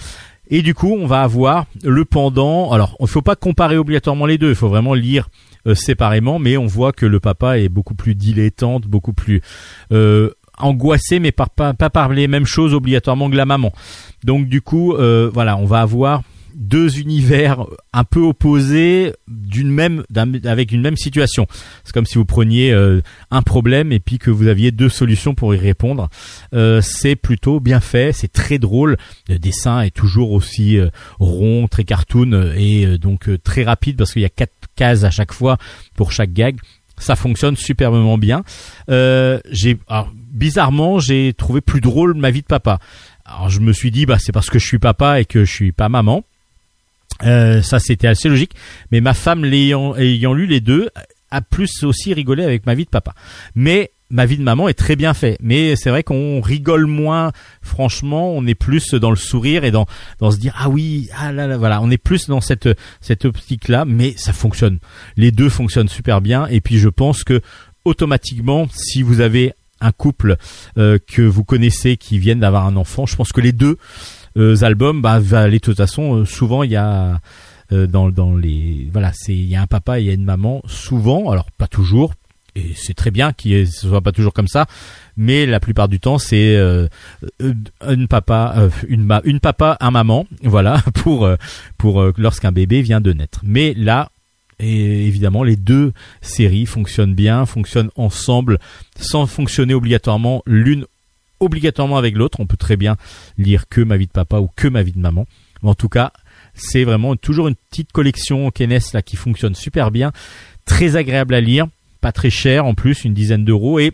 Et du coup, on va avoir le pendant. Alors, il faut pas comparer obligatoirement les deux. Il faut vraiment lire euh, séparément, mais on voit que le papa est beaucoup plus dilettante, beaucoup plus euh, angoissé, mais par, pas, pas par les mêmes choses obligatoirement que la maman. Donc, du coup, euh, voilà, on va avoir deux univers un peu opposés d'une même d'un- avec une même situation. C'est comme si vous preniez euh, un problème et puis que vous aviez deux solutions pour y répondre. Euh, c'est plutôt bien fait, c'est très drôle. Le dessin est toujours aussi euh, rond, très cartoon et euh, donc euh, très rapide parce qu'il y a quatre cases à chaque fois pour chaque gag. Ça fonctionne superbement bien. Euh, j'ai bizarrement j'ai trouvé plus drôle ma vie de papa. Alors je me suis dit bah c'est parce que je suis papa et que je suis pas maman. Euh, ça c'était assez logique, mais ma femme l'ayant ayant lu les deux a plus aussi rigolé avec ma vie de papa. Mais ma vie de maman est très bien fait. Mais c'est vrai qu'on rigole moins. Franchement, on est plus dans le sourire et dans dans se dire ah oui ah là là voilà. On est plus dans cette cette optique là, mais ça fonctionne. Les deux fonctionnent super bien. Et puis je pense que automatiquement, si vous avez un couple euh, que vous connaissez qui viennent d'avoir un enfant, je pense que les deux albums bah, aller de toute façon. euh, souvent il y a euh, dans dans les voilà c'est il y a un papa et il y a une maman souvent alors pas toujours et c'est très bien qu'il ce soit pas toujours comme ça mais la plupart du temps c'est euh, euh, une papa euh, une ma, une papa un maman voilà pour euh, pour euh, lorsqu'un bébé vient de naître mais là évidemment les deux séries fonctionnent bien fonctionnent ensemble sans fonctionner obligatoirement l'une obligatoirement avec l'autre. On peut très bien lire que ma vie de papa ou que ma vie de maman. Mais en tout cas c'est vraiment toujours une petite collection Kenes là qui fonctionne super bien, très agréable à lire, pas très cher en plus, une dizaine d'euros et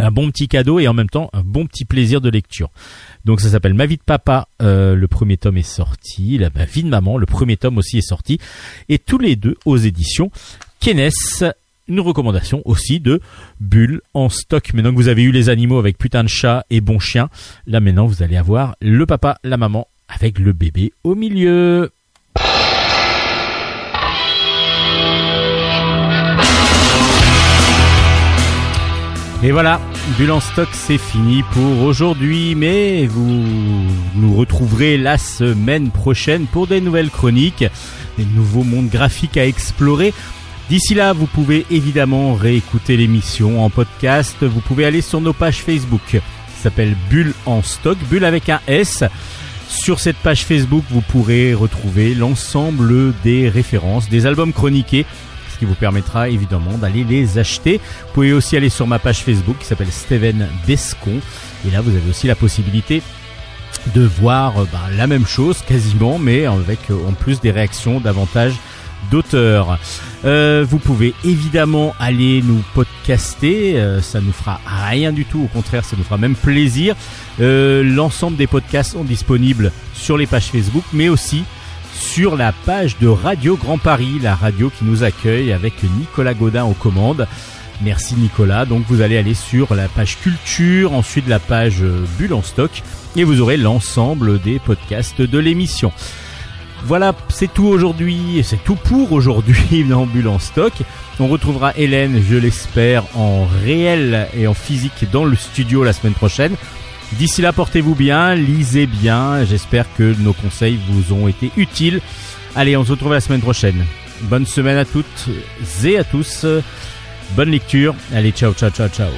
un bon petit cadeau et en même temps un bon petit plaisir de lecture. Donc ça s'appelle Ma vie de papa, euh, le premier tome est sorti, la vie de maman, le premier tome aussi est sorti. Et tous les deux aux éditions Kenes. Une recommandation aussi de Bulle en stock. Maintenant que vous avez eu les animaux avec putain de chat et bon chien, là maintenant vous allez avoir le papa, la maman avec le bébé au milieu. Et voilà, Bulle en stock, c'est fini pour aujourd'hui, mais vous nous retrouverez la semaine prochaine pour des nouvelles chroniques, des nouveaux mondes graphiques à explorer. D'ici là, vous pouvez évidemment réécouter l'émission en podcast. Vous pouvez aller sur nos pages Facebook. Ça s'appelle Bulle en stock, Bulle avec un S. Sur cette page Facebook, vous pourrez retrouver l'ensemble des références, des albums chroniqués, ce qui vous permettra évidemment d'aller les acheter. Vous pouvez aussi aller sur ma page Facebook qui s'appelle Steven Bescon. Et là, vous avez aussi la possibilité de voir euh, bah, la même chose quasiment, mais avec euh, en plus des réactions davantage d'auteurs. Euh, vous pouvez évidemment aller nous podcaster, euh, ça nous fera rien du tout, au contraire, ça nous fera même plaisir. Euh, L'ensemble des podcasts sont disponibles sur les pages Facebook, mais aussi sur la page de Radio Grand Paris, la radio qui nous accueille avec Nicolas Godin aux commandes. Merci Nicolas. Donc vous allez aller sur la page culture, ensuite la page euh, Bulle en stock, et vous aurez l'ensemble des podcasts de l'émission. Voilà, c'est tout aujourd'hui, c'est tout pour aujourd'hui en stock. On retrouvera Hélène, je l'espère, en réel et en physique dans le studio la semaine prochaine. D'ici là, portez-vous bien, lisez bien. J'espère que nos conseils vous ont été utiles. Allez, on se retrouve la semaine prochaine. Bonne semaine à toutes et à tous. Bonne lecture. Allez, ciao, ciao, ciao, ciao.